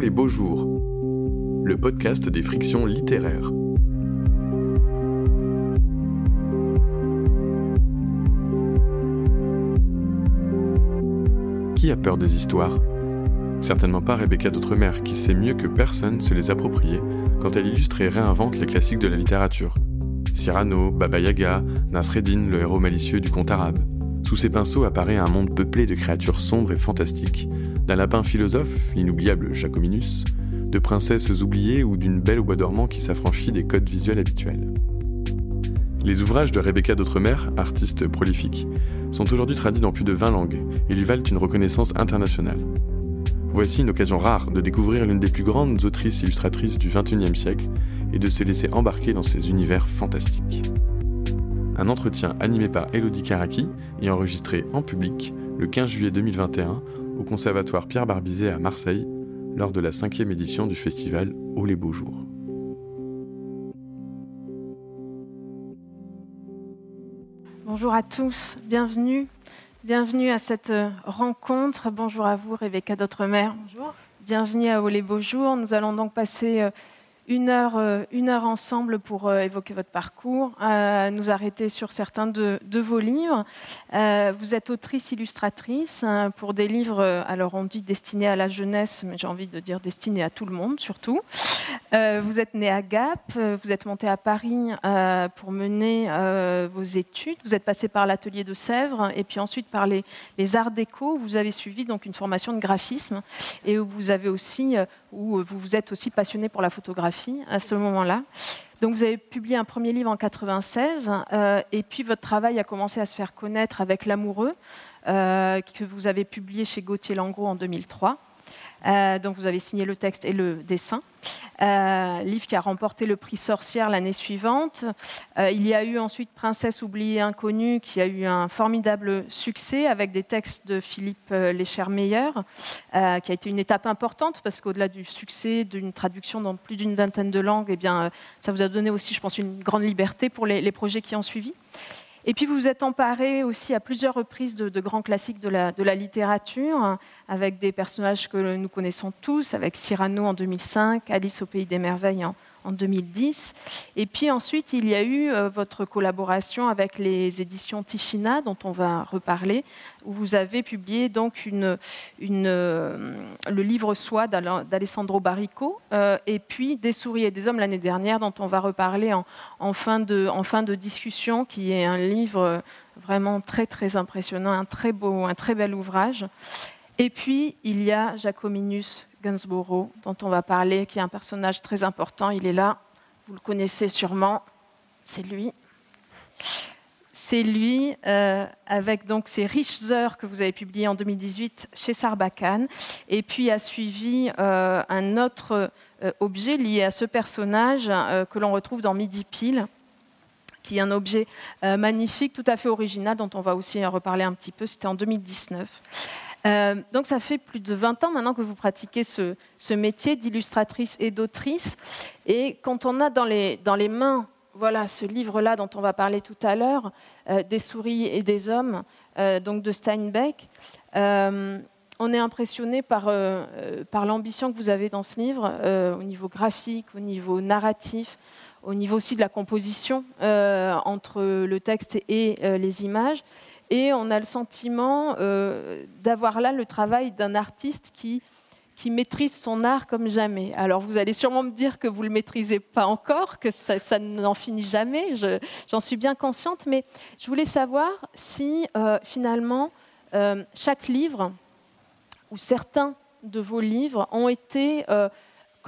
Les beaux jours, le podcast des frictions littéraires. Qui a peur des histoires? Certainement pas Rebecca d'Outremer, qui sait mieux que personne se les approprier quand elle illustre et réinvente les classiques de la littérature. Cyrano, Baba Yaga, Nasreddin, le héros malicieux du conte arabe. Sous ses pinceaux apparaît un monde peuplé de créatures sombres et fantastiques, d'un lapin philosophe, l'inoubliable Jacominus, de princesses oubliées ou d'une belle au bois dormant qui s'affranchit des codes visuels habituels. Les ouvrages de Rebecca d'Outremer, artiste prolifique, sont aujourd'hui traduits dans plus de 20 langues et lui valent une reconnaissance internationale. Voici une occasion rare de découvrir l'une des plus grandes autrices illustratrices du XXIe siècle et de se laisser embarquer dans ces univers fantastiques un entretien animé par Elodie Karaki et enregistré en public le 15 juillet 2021 au Conservatoire Pierre Barbizet à Marseille lors de la cinquième édition du festival Oh les beaux jours. Bonjour à tous, bienvenue. Bienvenue à cette rencontre. Bonjour à vous, Rebecca D'autremer. Bonjour. Bienvenue à Oh les beaux jours. Nous allons donc passer euh, une heure, euh, une heure ensemble pour euh, évoquer votre parcours, euh, nous arrêter sur certains de, vos livres. vous êtes autrice illustratrice hein, pour des livres, alors on dit destinés à la jeunesse, mais j'ai envie de dire destinés à tout le monde surtout. vous êtes née à Gap, vous êtes montée à Paris pour mener vos études. Vous êtes passée par l'atelier de Sèvres et puis ensuite par les, arts déco. Vous avez suivi donc une formation de graphisme et où vous avez aussi où vous vous êtes aussi passionné pour la photographie à ce moment-là. Donc vous avez publié un premier livre en 96 euh, et puis votre travail a commencé à se faire connaître avec L'amoureux euh, que vous avez publié chez Gauthier Langros en 2003. Euh, donc vous avez signé le texte et le dessin. Euh, livre qui a remporté le prix Sorcière l'année suivante. Euh, il y a eu ensuite Princesse oubliée inconnue qui a eu un formidable succès avec des textes de Philippe Lécher-Meyer, qui a été une étape importante parce qu'au-delà du succès d'une traduction dans plus d'une vingtaine de langues, eh bien, ça vous a donné aussi, je pense, une grande liberté pour les projets qui ont suivi. Et puis vous vous êtes emparé aussi à plusieurs reprises de, grands classiques de la, littérature, avec des personnages que nous connaissons tous, avec Cyrano en 2005, Alice au Pays des Merveilles en, en 2010. Et puis ensuite, il y a eu euh, votre collaboration avec les éditions Tichina, dont on va reparler, où vous avez publié donc euh, le livre Soi d'Alessandro Barrico, euh, et puis Des souris et des hommes l'année dernière, dont on va reparler en, en, fin de, en fin de discussion, qui est un livre vraiment très très impressionnant, un très beau, un très bel ouvrage. Et puis, il y a Jacominus Gainsborough, dont on va parler, qui est un personnage très important. Il est là, vous le connaissez sûrement, c'est lui. C'est lui, euh, avec donc ces riches heures que vous avez publiées en 2018 chez Sarbacane. Et puis a suivi euh, un autre euh, objet lié à ce personnage que l'on retrouve dans Midi Pile, qui est un objet magnifique, tout à fait original, dont on va aussi reparler un petit peu. C'était en 2019. Euh, donc ça fait plus de 20 ans maintenant que vous pratiquez ce, métier d'illustratrice et d'autrice. Et quand on a dans les, mains voilà, ce livre-là dont on va parler tout à l'heure, euh, Des souris et des hommes, euh, donc de Steinbeck, on est impressionné par l'ambition que vous avez dans ce livre, au niveau graphique, au niveau narratif, au niveau aussi de la composition entre le texte et les images. Et on a le sentiment euh, d'avoir là le travail d'un artiste qui, qui maîtrise son art comme jamais. Alors vous allez sûrement me dire que vous ne le maîtrisez pas encore, que ça, n'en finit jamais, j'en suis bien consciente, mais je voulais savoir si euh, finalement euh, chaque livre ou certains de vos livres ont été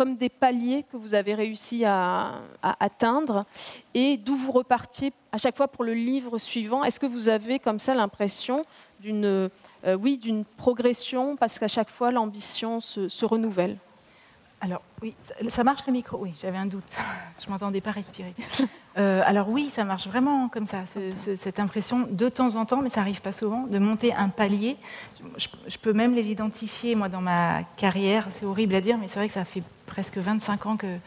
comme des paliers que vous avez réussi à, atteindre et d'où vous repartiez à chaque fois pour le livre suivant. Est-ce que vous avez comme ça l'impression d'une euh, oui, progression parce qu'à chaque fois l'ambition se, renouvelle? Alors oui, ça, marche le micro? Oui, j'avais un doute. Je m'entendais pas respirer. Euh, alors oui, ça marche vraiment comme ça, cette impression de temps en temps, mais ça arrive pas souvent, de monter un palier. Je, peux même les identifier moi dans ma carrière. C'est horrible à dire, mais c'est vrai que ça fait presque 25 ans que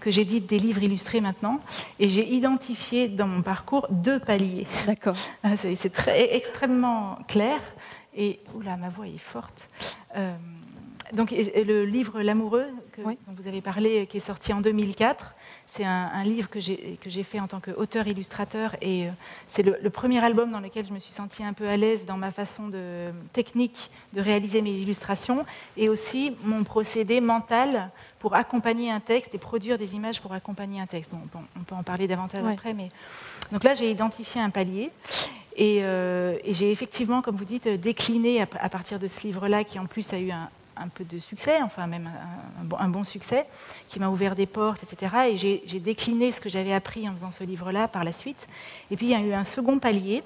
que j'édite des livres illustrés maintenant, et j'ai identifié dans mon parcours deux paliers. D'accord. Ah, c'est extrêmement clair. Et oula, ma voix est forte. Euh, donc, le livre L'amoureux, dont vous avez parlé, qui est sorti en 2004, c'est un, livre que j'ai fait en tant qu'auteur-illustrateur et euh, c'est le, premier album dans lequel je me suis sentie un peu à l'aise dans ma façon de, technique de réaliser mes illustrations et aussi mon procédé mental pour accompagner un texte et produire des images pour accompagner un texte. on peut en parler davantage après, mais donc là j'ai identifié un palier euh, et, j'ai effectivement, comme vous dites, décliné à partir de ce livre-là qui en plus a eu un, un peu de succès, enfin même un, bon, succès, qui m'a ouvert des portes, etc. Et j'ai décliné ce que j'avais appris en faisant ce livre-là par la suite. Et puis il y a eu un second palier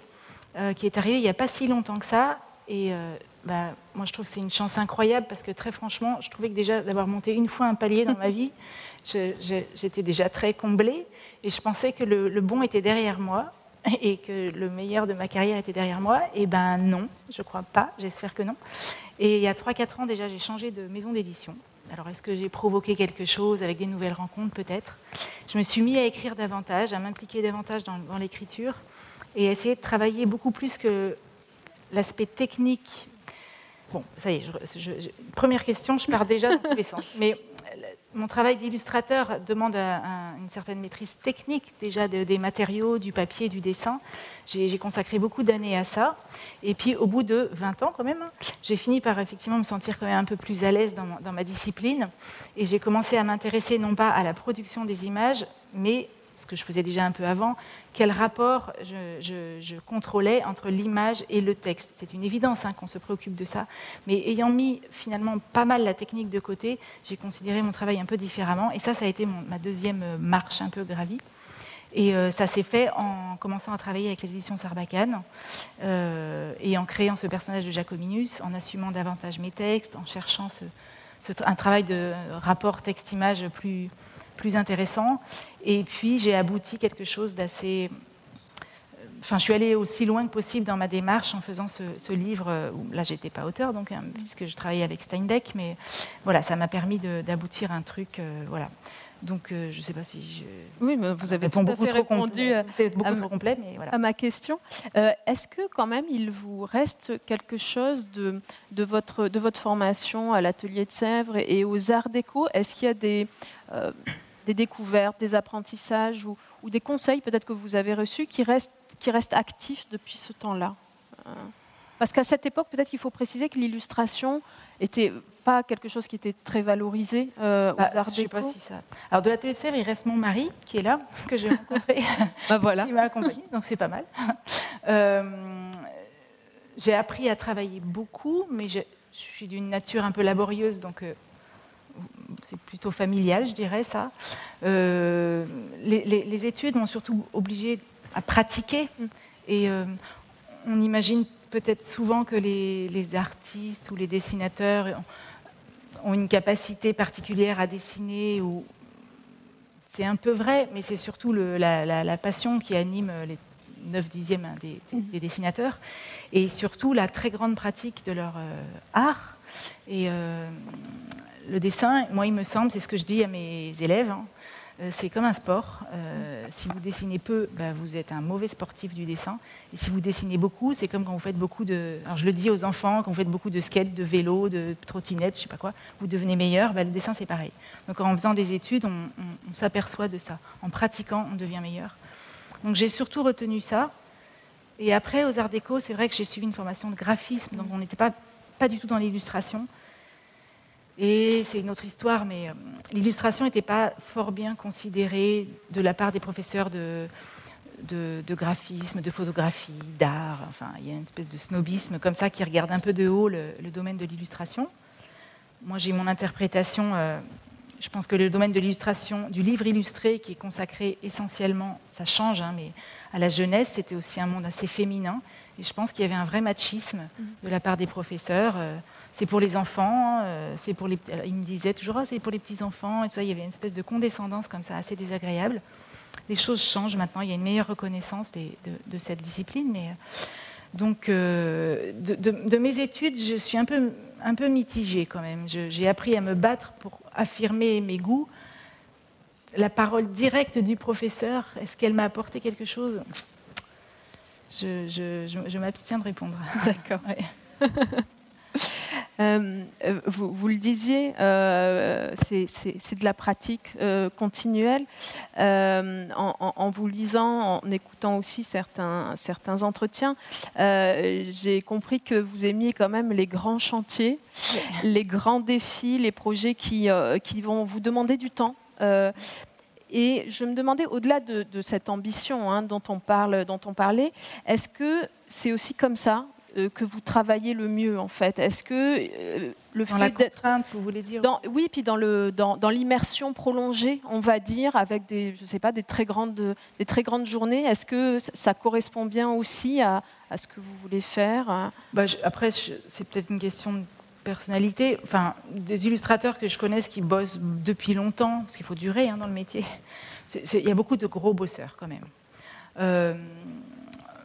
euh, qui est arrivé il n'y a pas si longtemps que ça. Et euh, bah, moi je trouve que c'est une chance incroyable parce que très franchement, je trouvais que déjà d'avoir monté une fois un palier dans ma vie, j'étais déjà très comblée. Et je pensais que le, le bon était derrière moi et que le meilleur de ma carrière était derrière moi. Et ben non, je crois pas, j'espère que non. Et il y a 3-4 ans déjà, j'ai changé de maison d'édition. Alors est-ce que j'ai provoqué quelque chose avec des nouvelles rencontres Peut-être? Je me suis mis à écrire davantage, à m'impliquer davantage dans, l'écriture et à essayer de travailler beaucoup plus que l'aspect technique. Bon, ça y est, première question, je pars déjà dans tous les sens. Mais mon travail d'illustrateur demande une certaine maîtrise technique déjà des matériaux, du papier, du dessin. J'ai consacré beaucoup d'années à ça. Et puis au bout de 20 ans quand même, j'ai fini par effectivement me sentir quand même un peu plus à l'aise dans, ma discipline. Et j'ai commencé à m'intéresser non pas à la production des images, mais ce que je faisais déjà un peu avant, quel rapport je, contrôlais entre l'image et le texte. C'est une évidence hein, qu'on se préoccupe de ça, mais ayant mis finalement pas mal la technique de côté, j'ai considéré mon travail un peu différemment, et ça, ça a été ma deuxième marche un peu gravie. Et euh, ça s'est fait en commençant à travailler avec les éditions Sarbacane euh, et en créant ce personnage de Jacominus, en assumant davantage mes textes, en cherchant un travail de rapport texte-image plus, plus intéressant. Et puis j'ai abouti quelque chose d'assez. Enfin, je suis allée aussi loin que possible dans ma démarche en faisant ce, livre. Où, là, j'étais pas auteur, donc hein, puisque je travaillais avec Steinbeck, mais voilà, ça m'a permis d'aboutir à un truc, euh, voilà. Donc, euh, je ne sais pas si je. Oui, mais vous avez tout à fait répondu à, complet, mais voilà. à, ma question. Euh, est-ce que, quand même, il vous reste quelque chose de, de, votre, de votre formation à l'atelier de Sèvres et, aux arts déco? Est-ce qu'il y a des, des découvertes, des apprentissages ou, des conseils peut-être que vous avez reçus qui restent, qui restent actifs depuis ce temps-là euh, Parce qu'à cette époque, peut-être qu'il faut préciser que l'illustration n'était pas quelque chose qui était très valorisé euh, aux bah, arts déco. Pas si ça. Alors de la Sèvres, il reste mon mari qui est là, que j'ai rencontré, bah, voilà. qui m'a accompagné, donc c'est pas mal. Euh, j'ai appris à travailler beaucoup, mais je, suis d'une nature un peu laborieuse, donc c'est plutôt familial, je dirais ça. Euh, les, études m'ont surtout obligé à pratiquer. Et euh, on imagine peut-être souvent que les, artistes ou les dessinateurs ont une capacité particulière à dessiner. Ou... C'est un peu vrai, mais c'est surtout la, passion qui anime les 9 dixièmes hein, des, dessinateurs. Et surtout la très grande pratique de leur euh, art. Et le dessin, moi, il me semble, c'est ce que je dis à mes élèves, hein, euh, c'est comme un sport. Euh, si vous dessinez peu, bah, vous êtes un mauvais sportif du dessin. Et si vous dessinez beaucoup, c'est comme quand vous faites beaucoup de. Alors je le dis aux enfants, quand vous faites beaucoup de skate, de vélo, de trottinette, je sais pas quoi, vous devenez meilleur. Bah, le dessin, c'est pareil. Donc en faisant des études, on, s'aperçoit de ça. En pratiquant, on devient meilleur. Donc j'ai surtout retenu ça. Et après, aux Arts Déco, c'est vrai que j'ai suivi une formation de graphisme, donc on n'était pas, pas du tout dans l'illustration. Et c'est une autre histoire, mais euh, l'illustration n'était pas fort bien considérée de la part des professeurs de, de, graphisme, de photographie, d'art. Enfin, il y a une espèce de snobisme comme ça qui regarde un peu de haut le, domaine de l'illustration. Moi, j'ai mon interprétation. Euh, je pense que le domaine de l'illustration, du livre illustré, qui est consacré essentiellement, ça change, hein, mais à la jeunesse, c'était aussi un monde assez féminin. Et je pense qu'il y avait un vrai machisme de la part des professeurs. Euh, c'est pour les enfants, euh, c'est pour les. Il me disait toujours, ah, c'est pour les petits enfants et tout ça. Il y avait une espèce de condescendance comme ça, assez désagréable. Les choses changent maintenant. Il y a une meilleure reconnaissance de, cette discipline, mais euh, donc euh, de, mes études, je suis un peu, un peu mitigée quand même. J'ai appris à me battre pour affirmer mes goûts. La parole directe du professeur, est-ce qu'elle m'a apporté quelque chose? Je, je m'abstiens de répondre. D'accord. Euh, euh, vous, le disiez, euh, c'est de la pratique continuelle. En, vous lisant, en écoutant aussi certains, certains entretiens, j'ai compris que vous aimiez quand même les grands chantiers, les grands défis, les projets qui, qui vont vous demander du temps. et je me demandais, au-delà de, cette ambition hein, dont, on parle, dont on parlait, est-ce que c'est aussi comme ça euh, que vous travaillez le mieux en fait Est-ce que euh, le dans fait d'être vous voulez dire dans, Oui, puis dans le dans, dans l'immersion prolongée, on va dire, avec des je sais pas des très grandes des très grandes journées. Est-ce que ça correspond bien aussi à, à ce que vous voulez faire hein? Bah, Après, c'est peut-être une question de personnalité. Enfin, des illustrateurs que je connaisse qui bossent depuis longtemps, parce qu'il faut durer hein, dans le métier. Il y a beaucoup de gros bosseurs quand même. Euh,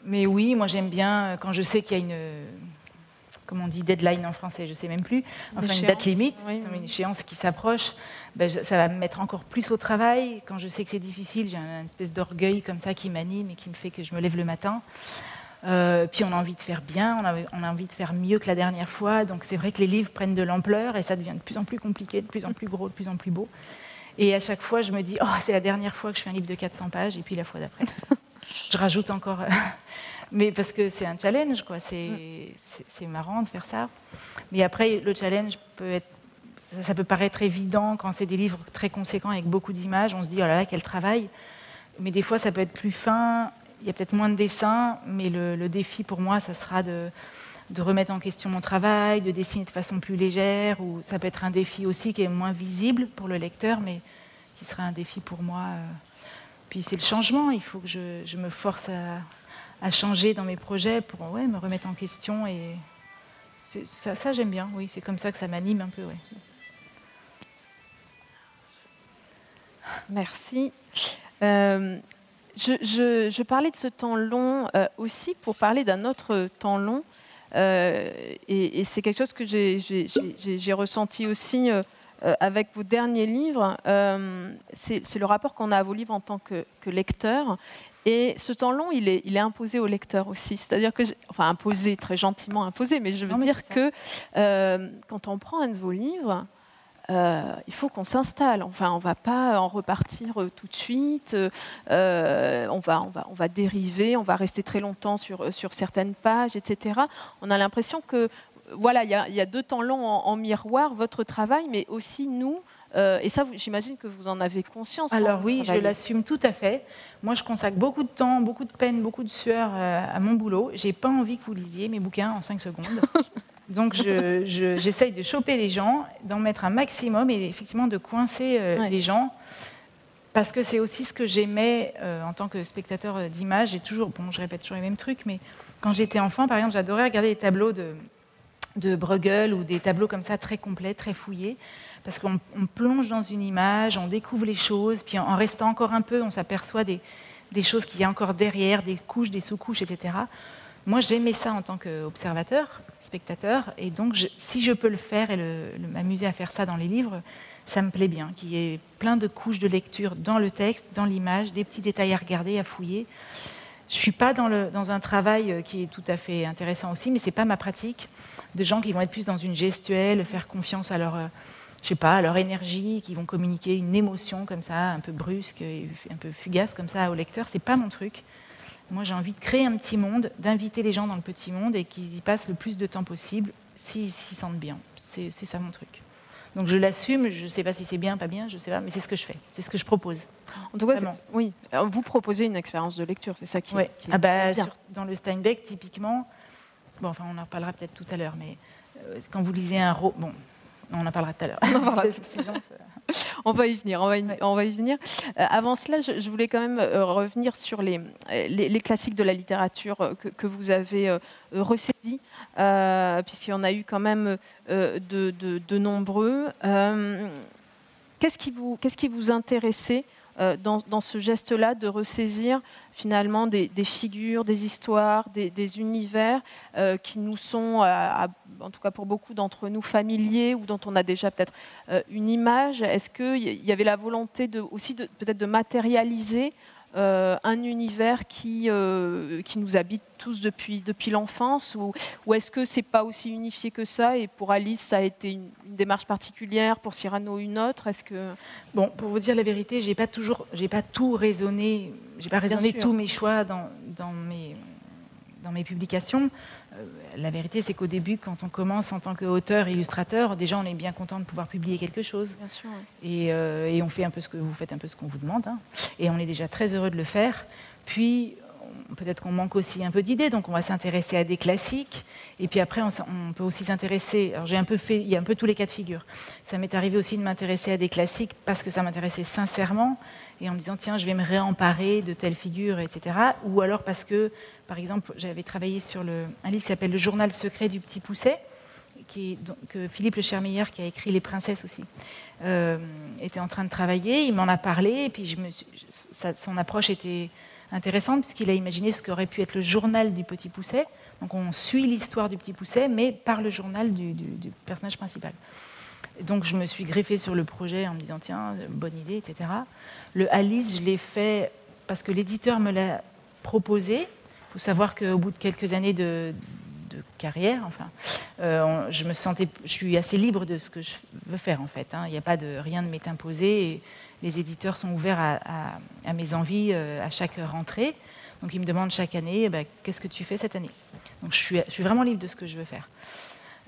mais oui, moi j'aime bien euh, quand je sais qu'il y a une, comment on dit, deadline en français, je ne sais même plus, enfin une date limite, une échéance qui s'approche, ben, ça va me mettre encore plus au travail. Quand je sais que c'est difficile, j'ai une espèce d'orgueil comme ça qui m'anime et qui me fait que je me lève le matin. Euh, puis on a envie de faire bien, on a, on a, envie de faire mieux que la dernière fois. Donc c'est vrai que les livres prennent de l'ampleur et ça devient de plus en plus compliqué, de plus en plus gros, de plus en plus beau. Et à chaque fois, je me dis, oh, c'est la dernière fois que je fais un livre de 400 pages, et puis la fois d'après. je rajoute encore. Euh, mais parce que c'est un challenge, quoi. C'est, marrant de faire ça. Mais après, le challenge peut être. Ça, peut paraître évident quand c'est des livres très conséquents avec beaucoup d'images. On se dit, oh là là, quel travail. Mais des fois, ça peut être plus fin. Il y a peut-être moins de dessins, mais le, défi pour moi, ça sera de, de, remettre en question mon travail, de dessiner de façon plus légère. Ou ça peut être un défi aussi qui est moins visible pour le lecteur, mais qui sera un défi pour moi. Euh, puis c'est le changement, il faut que je, me force à, changer dans mes projets pour ouais, me remettre en question. Et ça, j'aime bien, oui, c'est comme ça que ça m'anime un peu. Ouais. Merci. Euh, je, parlais de ce temps long euh, aussi pour parler d'un autre temps long. Euh, et, c'est quelque chose que j'ai ressenti aussi euh, avec vos derniers livres, euh, c'est le rapport qu'on a à vos livres en tant que, lecteur. Et ce temps long, il est, il est imposé au lecteur aussi. C'est-à-dire que, enfin, imposé, très gentiment imposé, mais je veux dire que euh, quand on prend un de vos livres, il faut qu'on s'installe. Enfin, on ne va pas en repartir tout de suite. on, va, on, va, on va dériver, on va rester très longtemps sur, sur certaines pages, etc. On a l'impression que voilà, il y, a deux temps longs en, miroir, votre travail, mais aussi nous. Euh, et ça, j'imagine que vous en avez conscience. Alors oui, je l'assume tout à fait. Moi, je consacre beaucoup de temps, beaucoup de peine, beaucoup de sueur euh, à mon boulot. J'ai pas envie que vous lisiez mes bouquins en cinq secondes. Donc, j'essaye de choper les gens, d'en mettre un maximum et effectivement de coincer euh, les gens. Parce que c'est aussi ce que j'aimais en tant que spectateur d'image. J'ai toujours, bon, je répète toujours les mêmes trucs, mais quand j'étais enfant, par exemple, j'adorais regarder les tableaux de, de Bruegel ou des tableaux comme ça très complets, très fouillés, parce qu'on plonge dans une image, on découvre les choses, puis en restant encore un peu, on s'aperçoit des, choses qu'il y a encore derrière, des couches, des sous-couches, etc. Moi, j'aimais ça en tant qu'observateur, spectateur, et donc si je peux le faire et m'amuser à faire ça dans les livres, ça me plaît bien, qu'il y ait plein de couches de lecture dans le texte, dans l'image, des petits détails à regarder, à fouiller. Je ne suis pas dans, dans, un travail qui est tout à fait intéressant aussi, mais ce n'est pas ma pratique. De gens qui vont être plus dans une gestuelle, faire confiance à leur, euh, je sais pas, à leur énergie, qui vont communiquer une émotion comme ça, un peu brusque, et un peu fugace comme ça au lecteur. C'est pas mon truc. Moi, j'ai envie de créer un petit monde, d'inviter les gens dans le petit monde et qu'ils y passent le plus de temps possible, s'ils s'y sentent bien. C'est ça mon truc. Donc je l'assume, je ne sais pas si c'est bien, pas bien, je ne sais pas, mais c'est ce que je fais, c'est ce que je propose. En tout cas, oui, vous proposez une expérience de lecture, c'est ça qui, oui. ah bah, dans le Steinbeck, typiquement, bon, enfin, on en reparlera peut-être tout à l'heure, mais euh, quand vous lisez un roman, bon, on en parlera tout à l'heure. on va y venir. On va y, on va y venir. Euh, avant cela, je, voulais quand même euh, revenir sur les, les, classiques de la littérature que, que vous avez euh, ressaisis, puisqu'il y en a eu quand même de, de, de, nombreux. qu'est-ce qui vous, qu'est-ce qui vous intéressait dans, dans, ce geste-là de ressaisir finalement des, figures, des histoires, des, univers euh, qui nous sont, en tout cas pour beaucoup d'entre nous, familiers ou dont on a déjà peut-être euh, une image. Est-ce qu'il y avait la volonté aussi peut-être de matérialiser euh, un univers qui, euh, qui nous habite tous depuis, depuis l'enfance Ou, ou est-ce que c'est pas aussi unifié que ça Et pour Alice, ça a été une, démarche particulière, pour Cyrano une autre? Est-ce que... Bon, pour vous dire la vérité, j'ai pas toujours, j'ai pas tout raisonné, j'ai pas raisonné tous mes choix dans, dans mes dans mes publications. La vérité, c'est qu'au début, quand on commence en tant qu'auteur, illustrateur, déjà, on est bien content de pouvoir publier quelque chose. Bien sûr, euh, et, on fait un peu ce que vous faites, un peu ce qu'on vous demande. Hein. Et on est déjà très heureux de le faire. Puis, peut-être qu'on manque aussi un peu d'idées, donc on va s'intéresser à des classiques. Et puis après, on, peut aussi s'intéresser. Alors, j'ai un peu fait, il y a un peu tous les cas de figure. Ça m'est arrivé aussi de m'intéresser à des classiques parce que ça m'intéressait sincèrement et en me disant tiens, je vais me réemparer de telle figure, etc. Ou alors parce que par exemple, j'avais travaillé sur un livre qui s'appelle Le journal secret du petit Pousset, qui que Philippe Le Chermeyer, qui a écrit Les princesses aussi, euh, était en train de travailler. Il m'en a parlé, et puis je me son approche était intéressante, puisqu'il a imaginé ce qu'aurait pu être le journal du petit Pousset. Donc on suit l'histoire du petit Pousset, mais par le journal du, personnage principal. donc je me suis greffée sur le projet en me disant, tiens, bonne idée, etc. Le Alice, je l'ai fait parce que l'éditeur me l'a proposé il faut savoir qu'au bout de quelques années de, carrière, enfin, euh, je me sentais, je suis assez libre de ce que je veux faire en fait. Hein. N'y a pas de rien de m'est imposé. Les éditeurs sont ouverts à, mes envies euh, à chaque rentrée. Donc ils me demandent chaque année, eh ben, qu'est-ce que tu fais cette année? Donc je suis, je suis, vraiment libre de ce que je veux faire.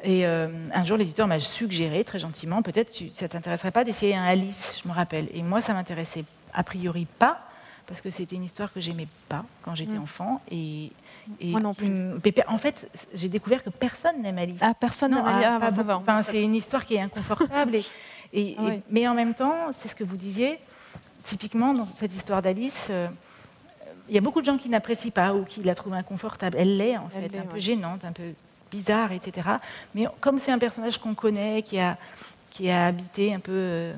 Et euh, un jour, l'éditeur m'a suggéré très gentiment, peut-être ça t'intéresserait pas d'essayer un Alice, je me rappelle. Et moi, ça m'intéressait a priori pas parce que c'était une histoire que j'aimais pas quand j'étais mm. enfant. Et, Moi non plus. En fait, j'ai découvert que personne n'aime Alice. Ah, personne n'aime Alice. Ah, bah, enfin, c'est une histoire qui est inconfortable. et, mais en même temps, c'est ce que vous disiez, typiquement dans cette histoire d'Alice, euh, il y a beaucoup de gens qui n'apprécient pas ou qui la trouvent inconfortable. Elle l'est, en fait, un peu gênante, un peu bizarre, etc. Mais comme c'est un personnage qu'on connaît, qui a, qui a habité un peu. Euh,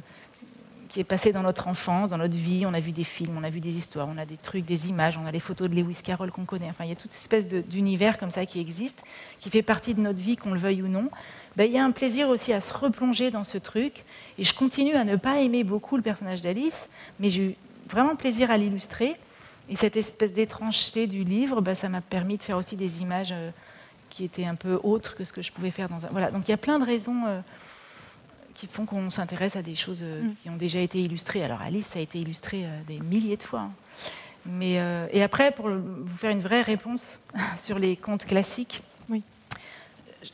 qui est passé dans notre enfance, dans notre vie. On a vu des films, on a vu des histoires, on a des trucs, des images, on a les photos de Lewis Carroll qu'on connaît. Enfin, il y a toute espèce d'univers comme ça qui existe, qui fait partie de notre vie, qu'on le veuille ou non. Ben, il y a un plaisir aussi à se replonger dans ce truc. Et je continue à ne pas aimer beaucoup le personnage d'Alice, mais j'ai eu vraiment plaisir à l'illustrer. Et cette espèce d'étrangeté du livre, ben, ça m'a permis de faire aussi des images euh, qui étaient un peu autres que ce que je pouvais faire dans un. Voilà, donc il y a plein de raisons. Euh, qui font qu'on s'intéresse à des choses euh, mm. qui ont déjà été illustrées. Alors Alice, ça a été illustré euh, des milliers de fois. Hein. Mais, euh, et après, pour vous faire une vraie réponse sur les contes classiques, oui.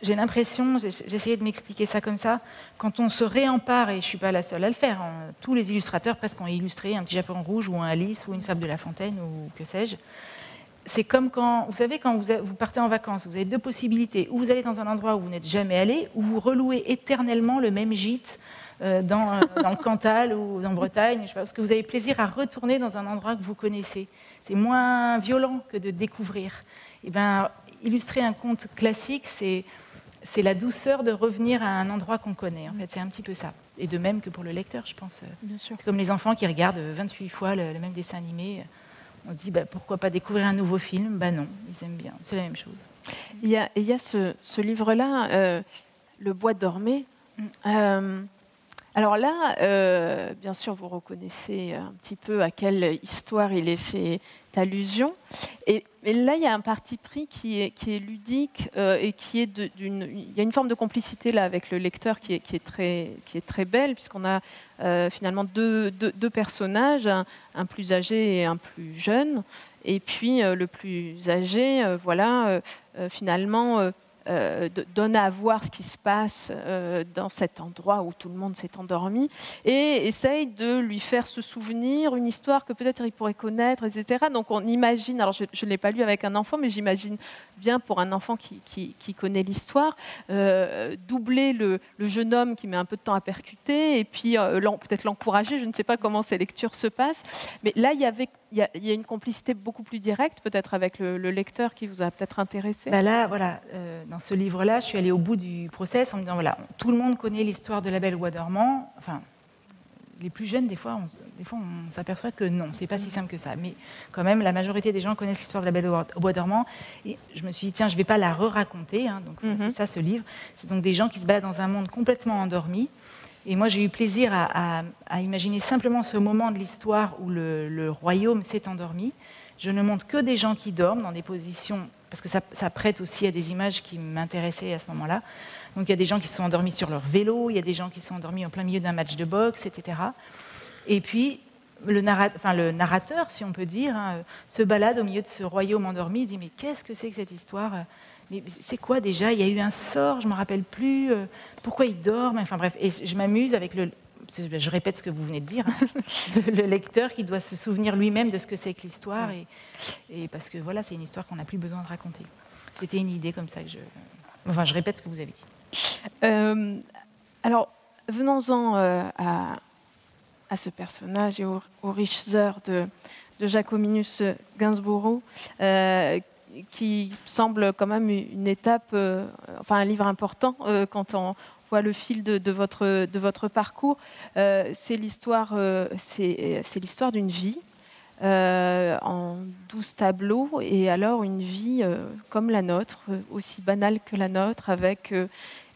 j'ai l'impression, essayé de m'expliquer ça comme ça, quand on se réempare, et je ne suis pas la seule à le faire, hein, tous les illustrateurs presque ont illustré un petit Japon rouge ou un Alice ou une fable de La Fontaine ou que sais-je c'est comme quand, vous savez, quand vous, partez en vacances, vous avez deux possibilités. Ou vous allez dans un endroit où vous n'êtes jamais allé, ou vous relouez éternellement le même gîte euh, dans, euh, dans, le Cantal ou en Bretagne, je sais pas, parce que vous avez plaisir à retourner dans un endroit que vous connaissez. C'est moins violent que de découvrir. Et eh ben, illustrer un conte classique, c'est c'est la douceur de revenir à un endroit qu'on connaît. En fait, c'est un petit peu ça. Et de même que pour le lecteur, je pense. Bien sûr. Comme les enfants qui regardent 28 fois le, le même dessin animé on se dit bah, pourquoi pas découvrir un nouveau film? Ben non, ils aiment bien. C'est la même chose. Il y a, il y a ce, livre-là, euh, Le bois dormé. Mm. Euh, alors là, euh, bien sûr, vous reconnaissez un petit peu à quelle histoire il est fait allusion. Et, là, il y a un parti pris qui est, ludique et qui est d'une. Il y a une forme de complicité là avec le lecteur qui est, très, qui est très belle, puisqu'on a finalement deux, deux, personnages, un, plus âgé et un plus jeune. Et puis le plus âgé, voilà, finalement euh, donne à voir ce qui se passe euh, dans cet endroit où tout le monde s'est endormi et essaye de lui faire se souvenir une histoire que peut-être il pourrait connaître, etc. Donc on imagine, alors je ne l'ai pas lu avec un enfant, mais j'imagine bien pour un enfant qui, qui, connaît l'histoire, euh, doubler le, jeune homme qui met un peu de temps à percuter et puis peut-être l'encourager. Je ne sais pas comment ces lectures se passent, mais là il y avait il y, a, une complicité beaucoup plus directe, peut-être avec le, lecteur qui vous a peut-être intéressé? Bah là, voilà, euh, dans ce livre-là, je suis allée au bout du process en me disant voilà, tout le monde connaît l'histoire de la Belle au bois dormant. Enfin, les plus jeunes, des fois, on, des fois, on s'aperçoit que non, c'est pas si simple que ça. Mais quand même, la majorité des gens connaissent l'histoire de la Belle au bois dormant. Et je me suis dit tiens, je vais pas la re-raconter. Hein, donc mhm. c'est ça ce livre. C'est donc des gens qui se battent dans un monde complètement endormi Et moi, j'ai eu plaisir à, imaginer simplement ce moment de l'histoire où le, royaume s'est endormi. Je ne montre que des gens qui dorment dans des positions, parce que ça, prête aussi à des images qui m'intéressaient à ce moment-là. Donc il y a des gens qui sont endormis sur leur vélo, il y a des gens qui sont endormis en plein milieu d'un match de boxe, etc. Et puis le, narrateur, si on peut dire, hein, se balade au milieu de ce royaume endormi, il dit mais qu'est-ce que c'est que cette histoire? Mais c'est quoi déjà? Il y a eu un sort, je ne me rappelle plus. Euh, pourquoi il dorment Enfin bref, et je m'amuse avec le. Je répète ce que vous venez de dire. Hein, le lecteur qui doit se souvenir lui-même de ce que c'est que l'histoire. Et, parce que voilà, c'est une histoire qu'on n'a plus besoin de raconter. C'était une idée comme ça que je. Enfin, je répète ce que vous avez dit. Euh, alors, venons-en euh, à, à, ce personnage et aux, riches heures de, de Jacominus Gainsborough qui semble quand même une étape, euh, enfin un livre important euh, quand on voit le fil de, votre, de votre parcours. Euh, c'est l'histoire, d'une vie. en douze tableaux, et alors une vie comme la nôtre, aussi banale que la nôtre, avec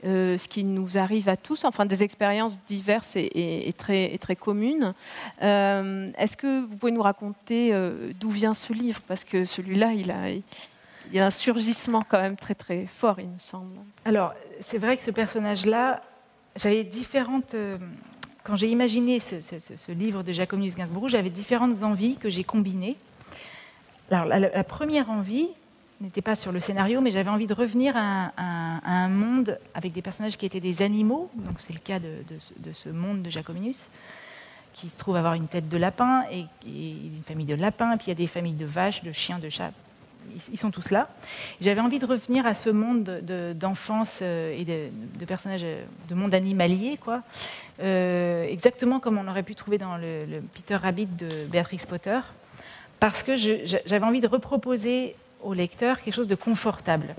ce qui nous arrive à tous, enfin des expériences diverses et, très, très, communes. Est-ce que vous pouvez nous raconter d'où vient ce livre? Parce que celui-là, il a, il y a un surgissement quand même très très fort, il me semble. Alors, c'est vrai que ce personnage-là, j'avais différentes. Euh, quand j'ai imaginé ce, livre de Jacobus Gainsbourg, j'avais différentes envies que j'ai combinées. Alors, la, première envie n'était pas sur le scénario, mais j'avais envie de revenir à un, monde avec des personnages qui étaient des animaux. Donc, c'est le cas de, ce monde de Jacobinus qui se trouve avoir une tête de lapin et, et, une famille de lapins, puis il y a des familles de vaches, de chiens, de chats, ils sont tous là. J'avais envie de revenir à ce monde d'enfance euh, et de, personnages, euh, de monde animalier, quoi. Euh, exactement comme on aurait pu trouver dans le, Peter Rabbit de Beatrix Potter, parce que j'avais envie de reproposer au lecteur quelque chose de confortable.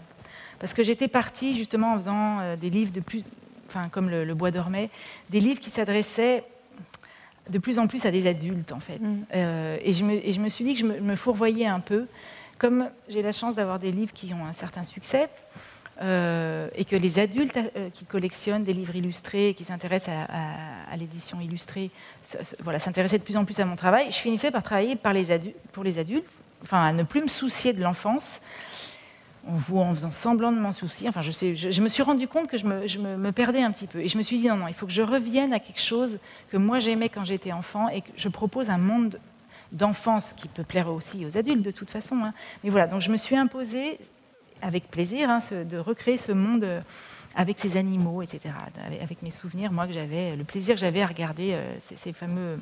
Parce que j'étais partie justement en faisant des livres de plus, enfin comme le, Bois dormait, des livres qui s'adressaient de plus en plus à des adultes en fait. Mm. et, je me, et, je me, suis dit que je me fourvoyais un peu comme j'ai la chance d'avoir des livres qui ont un certain succès, euh, et que les adultes euh, qui collectionnent des livres illustrés et qui s'intéressent à, l'édition illustrée voilà, s'intéressaient de plus en plus à mon travail, je finissais par travailler pour les adultes, enfin à ne plus me soucier de l'enfance, en, en faisant semblant de m'en soucier. Enfin, je, sais, je, me suis rendu compte que je me, je me, perdais un petit peu. Et je me suis dit, non, non, il faut que je revienne à quelque chose que moi j'aimais quand j'étais enfant et que je propose un monde d'enfance qui peut plaire aussi aux adultes de toute façon. Hein. Mais voilà, donc je me suis imposée avec plaisir hein, de recréer ce monde euh, avec ces animaux, etc. Avec mes souvenirs, moi que j'avais, le plaisir que j'avais à regarder euh, ces, fameux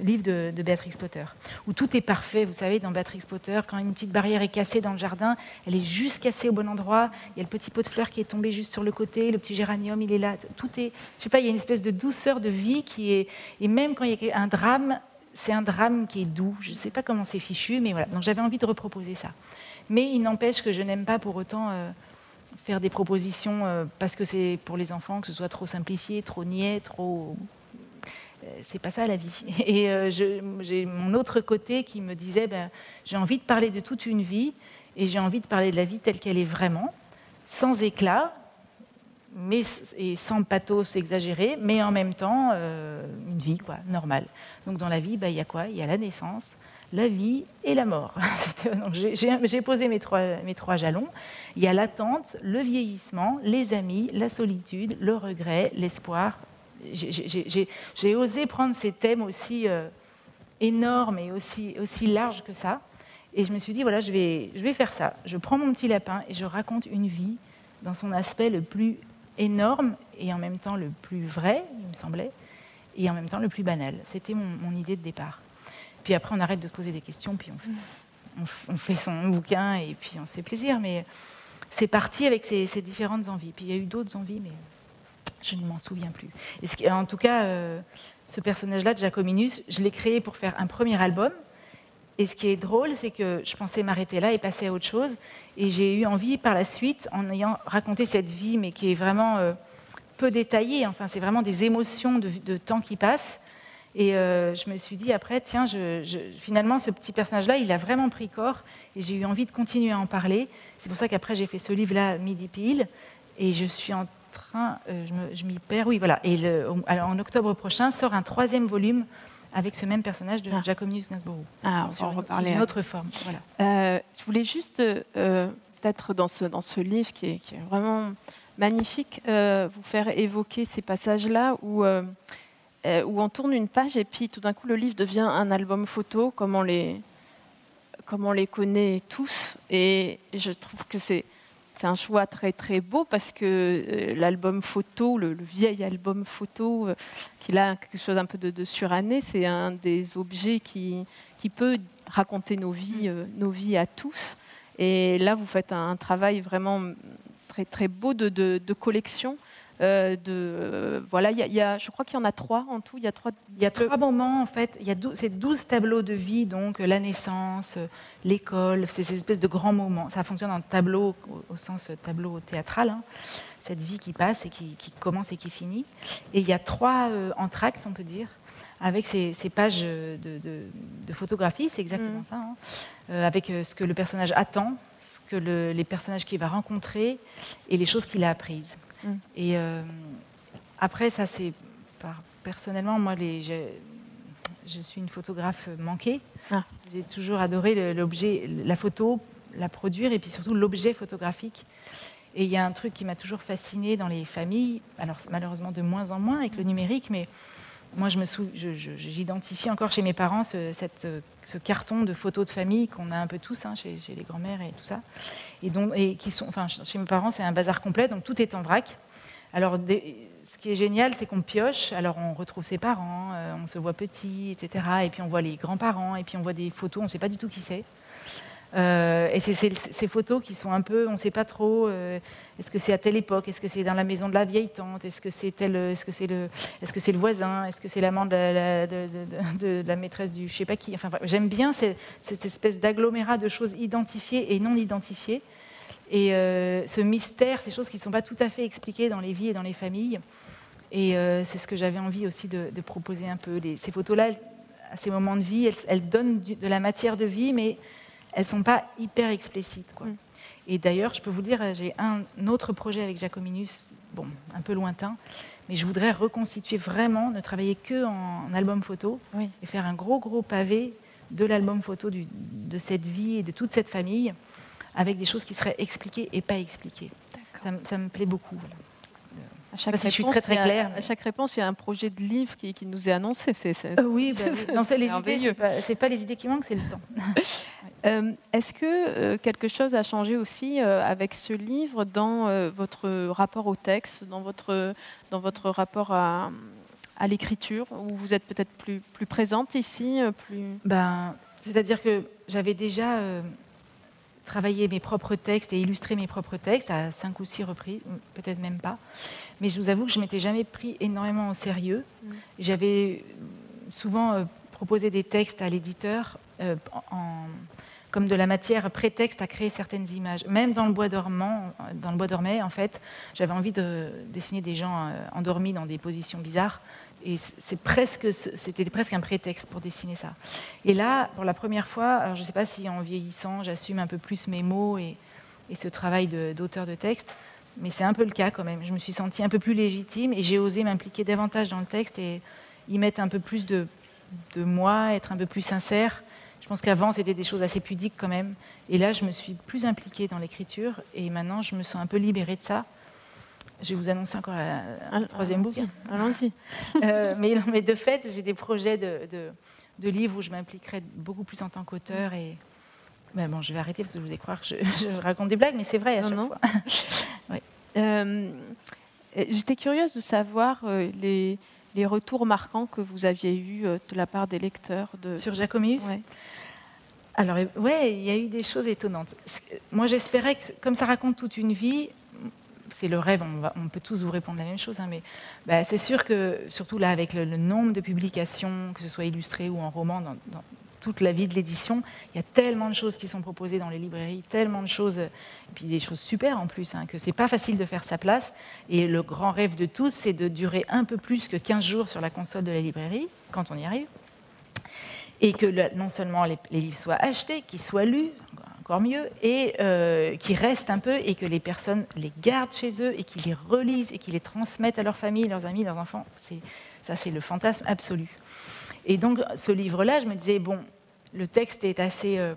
livres de, de, Béatrix Potter, où tout est parfait. Vous savez, dans Béatrix Potter, quand une petite barrière est cassée dans le jardin, elle est juste cassée au bon endroit. Il y a le petit pot de fleurs qui est tombé juste sur le côté, le petit géranium, il est là. Tout est, je sais pas, il y a une espèce de douceur de vie qui est, et même quand il y a un drame, c'est un drame qui est doux. Je ne sais pas comment c'est fichu, mais voilà. Donc j'avais envie de reproposer ça. Mais il n'empêche que je n'aime pas pour autant euh, faire des propositions euh, parce que c'est pour les enfants, que ce soit trop simplifié, trop niais, trop. Euh, c'est pas ça la vie. Et j'ai mon autre côté qui me disait ben, j'ai envie de parler de toute une vie et j'ai envie de parler de la vie telle qu'elle est vraiment, sans éclat, mais, et sans pathos exagéré, mais en même temps une vie quoi, normale. Donc dans la vie, bah, il y a quoi? Il y a la naissance, la vie et la mort. J'ai posé mes trois, mes trois jalons. Il y a l'attente, le vieillissement, les amis, la solitude, le regret, l'espoir. J'ai osé prendre ces thèmes aussi euh, énormes et aussi, aussi larges que ça. Et je me suis dit, voilà, je vais, je vais faire ça. Je prends mon petit lapin et je raconte une vie dans son aspect le plus énorme et en même temps le plus vrai, il me semblait et en même temps le plus banal. C'était mon, idée de départ. Puis après, on arrête de se poser des questions, puis on, fait son bouquin et puis on se fait plaisir. Mais c'est parti avec ces, différentes envies. Puis il y a eu d'autres envies, mais je ne m'en souviens plus. En tout cas, euh, ce personnage-là Jacominus, je l'ai créé pour faire un premier album. Et ce qui est drôle, c'est que je pensais m'arrêter là et passer à autre chose. Et j'ai eu envie par la suite, en ayant raconté cette vie, mais qui est vraiment... Euh, peu détaillé. Enfin, c'est vraiment des émotions de, temps qui passe. Et euh, je me suis dit après, tiens, je, finalement, ce petit personnage-là, il a vraiment pris corps et j'ai eu envie de continuer à en parler. C'est pour ça qu'après, j'ai fait ce livre-là, Midi Pile, et je suis en train, euh, je m'y perds. Oui, voilà. Et en octobre prochain sort un troisième volume avec ce même personnage de ah. Jacobus Gainsborough. Ah, on va en reparler. Une autre forme. Voilà. Euh, je voulais juste, peut-être dans ce, dans ce livre qui est, qui est vraiment magnifique, vous faire évoquer ces passages-là où, où on tourne une page et puis tout d'un coup le livre devient un album photo, comme on les, connaît tous. Et je trouve que c'est un choix très très beau parce que euh, l'album photo, le, vieil album photo, euh, qui a quelque chose un peu de, suranné, c'est un des objets qui, peut raconter nos vies, euh, nos vies à tous. Et là, vous faites un, travail vraiment très très beau de, de collection euh, de, voilà, y a, je crois qu'il y en a trois en tout. Il y a trois, il y a trois moments en fait. Il y a c'est 12 tableaux de vie, donc la naissance, l'école, ces espèces de grands moments. Ça fonctionne en tableau au, sens tableau théâtral. Hein. cette vie qui passe et qui, commence et qui finit. Et il y a trois euh, entractes, on peut dire, avec ces, pages de, de, photographie, c'est exactement mm. ça, hein. euh, avec ce que le personnage attend, les personnages qu'il va rencontrer et les choses qu'il a apprises. Mm. Et euh, après, ça, c'est personnellement, moi, les, je, suis une photographe manquée. Ah. J'ai toujours adoré l'objet, la photo, la produire et puis surtout l'objet photographique. Et il y a un truc qui m'a toujours fasciné dans les familles, alors malheureusement de moins en moins avec le numérique, mais moi j'identifie encore chez mes parents ce, carton de photos de famille qu'on a un peu tous hein, chez, les grands-mères et tout ça et qui sont, enfin, chez mes parents, c'est un bazar complet, donc tout est en vrac. Alors, ce qui est génial, c'est qu'on pioche. Alors, on retrouve ses parents, euh, on se voit petit, etc. Et puis, on voit les grands-parents, et puis on voit des photos, on ne sait pas du tout qui c'est. Euh, et c'est ces photos qui sont un peu, on ne sait pas trop, euh, est-ce que c'est à telle époque, est-ce que c'est dans la maison de la vieille tante, est-ce que c'est est-ce que le, est-ce que le voisin, est-ce que c'est l'amant de, de, la maîtresse du je sais pas qui. Enfin, j'aime bien cette, espèce d'agglomérat de choses identifiées et non identifiées. Et euh, ce mystère, ces choses qui ne sont pas tout à fait expliquées dans les vies et dans les familles. Et c'est ce que j'avais envie aussi de, proposer un peu. ces photos-là, à ces moments de vie, elles donnent de la matière de vie, mais elles ne sont pas hyper explicites. Quoi. Mm. Et d'ailleurs, je peux vous dire, j'ai un autre projet avec Jacominus, bon, un peu lointain, mais je voudrais reconstituer vraiment, ne travailler que en album photo et faire un gros, gros pavé de l'album photo de cette vie et de toute cette famille, avec des choses qui seraient expliquées et pas expliquées. Ça, ça, me plaît beaucoup. À chaque, réponse, je suis très, très claire. à chaque réponse, il y a un projet de livre qui, qui nous est annoncé. C'est, euh, oui, bah, non, c'est les idées. C'est pas, les idées qui manquent, c'est le temps. Euh, est-ce que euh, quelque chose a changé aussi avec ce livre dans votre rapport au texte, dans votre, dans votre rapport à, à l'écriture, où vous êtes peut-être plus, plus présente ici plus... Ben, c'est-à-dire que j'avais déjà travaillé mes propres textes et illustré mes propres textes à cinq ou six reprises, peut-être même pas. Mais je vous avoue que je m'étais jamais pris énormément au sérieux. Mm. J'avais souvent euh, proposé des textes à l'éditeur euh, comme de la matière prétexte à créer certaines images. Même dans le bois dormant, dans le bois dormait, en fait, j'avais envie de dessiner des gens euh, endormis dans des positions bizarres. Et c'était presque un prétexte pour dessiner ça. Et là, pour la première fois, je ne sais pas si en vieillissant, j'assume un peu plus mes mots et, ce travail d'auteur de, texte, mais c'est un peu le cas quand même. Je me suis sentie un peu plus légitime et j'ai osé m'impliquer davantage dans le texte et y mettre un peu plus de moi, être un peu plus sincère. Je pense qu'avant, c'était des choses assez pudiques quand même. Et là, je me suis plus impliquée dans l'écriture et maintenant, je me sens un peu libérée de ça. Je vais vous annoncer encore un troisième bouquin. Allons-y. Euh, mais, mais, de fait, j'ai des projets de, de, livres où je m'impliquerai beaucoup plus en tant qu'auteur et, bon, je vais arrêter parce que je vous ai croire que je, raconte des blagues, mais c'est vrai à chaque fois. Euh, j'étais curieuse de savoir euh, les, les, retours marquants que vous aviez eus de la part des lecteurs. De... Sur Jacomius Alors, oui, il y a eu des choses étonnantes. Moi, j'espérais que, comme ça raconte toute une vie, c'est le rêve, on, peut tous vous répondre la même chose, hein, mais bah, c'est sûr que, surtout là, avec le, nombre de publications, que ce soit illustrées ou en roman, dans, dans toute la vie de l'édition. Il y a tellement de choses qui sont proposées dans les librairies, tellement de choses, et puis des choses super en plus, hein, que c'est pas facile de faire sa place. Et le grand rêve de tous, c'est de durer un peu plus que 15 jours sur la console de la librairie, quand on y arrive. Et que non seulement les, livres soient achetés, qu'ils soient lus, encore mieux, et euh, qui restent un peu et que les personnes les gardent chez eux et qui les relisent et qui les transmettent à leur famille, leurs amis, leurs enfants. Ça, c'est le fantasme absolu. Et donc, ce livre-là, je me disais, bon, le texte est assez. Euh,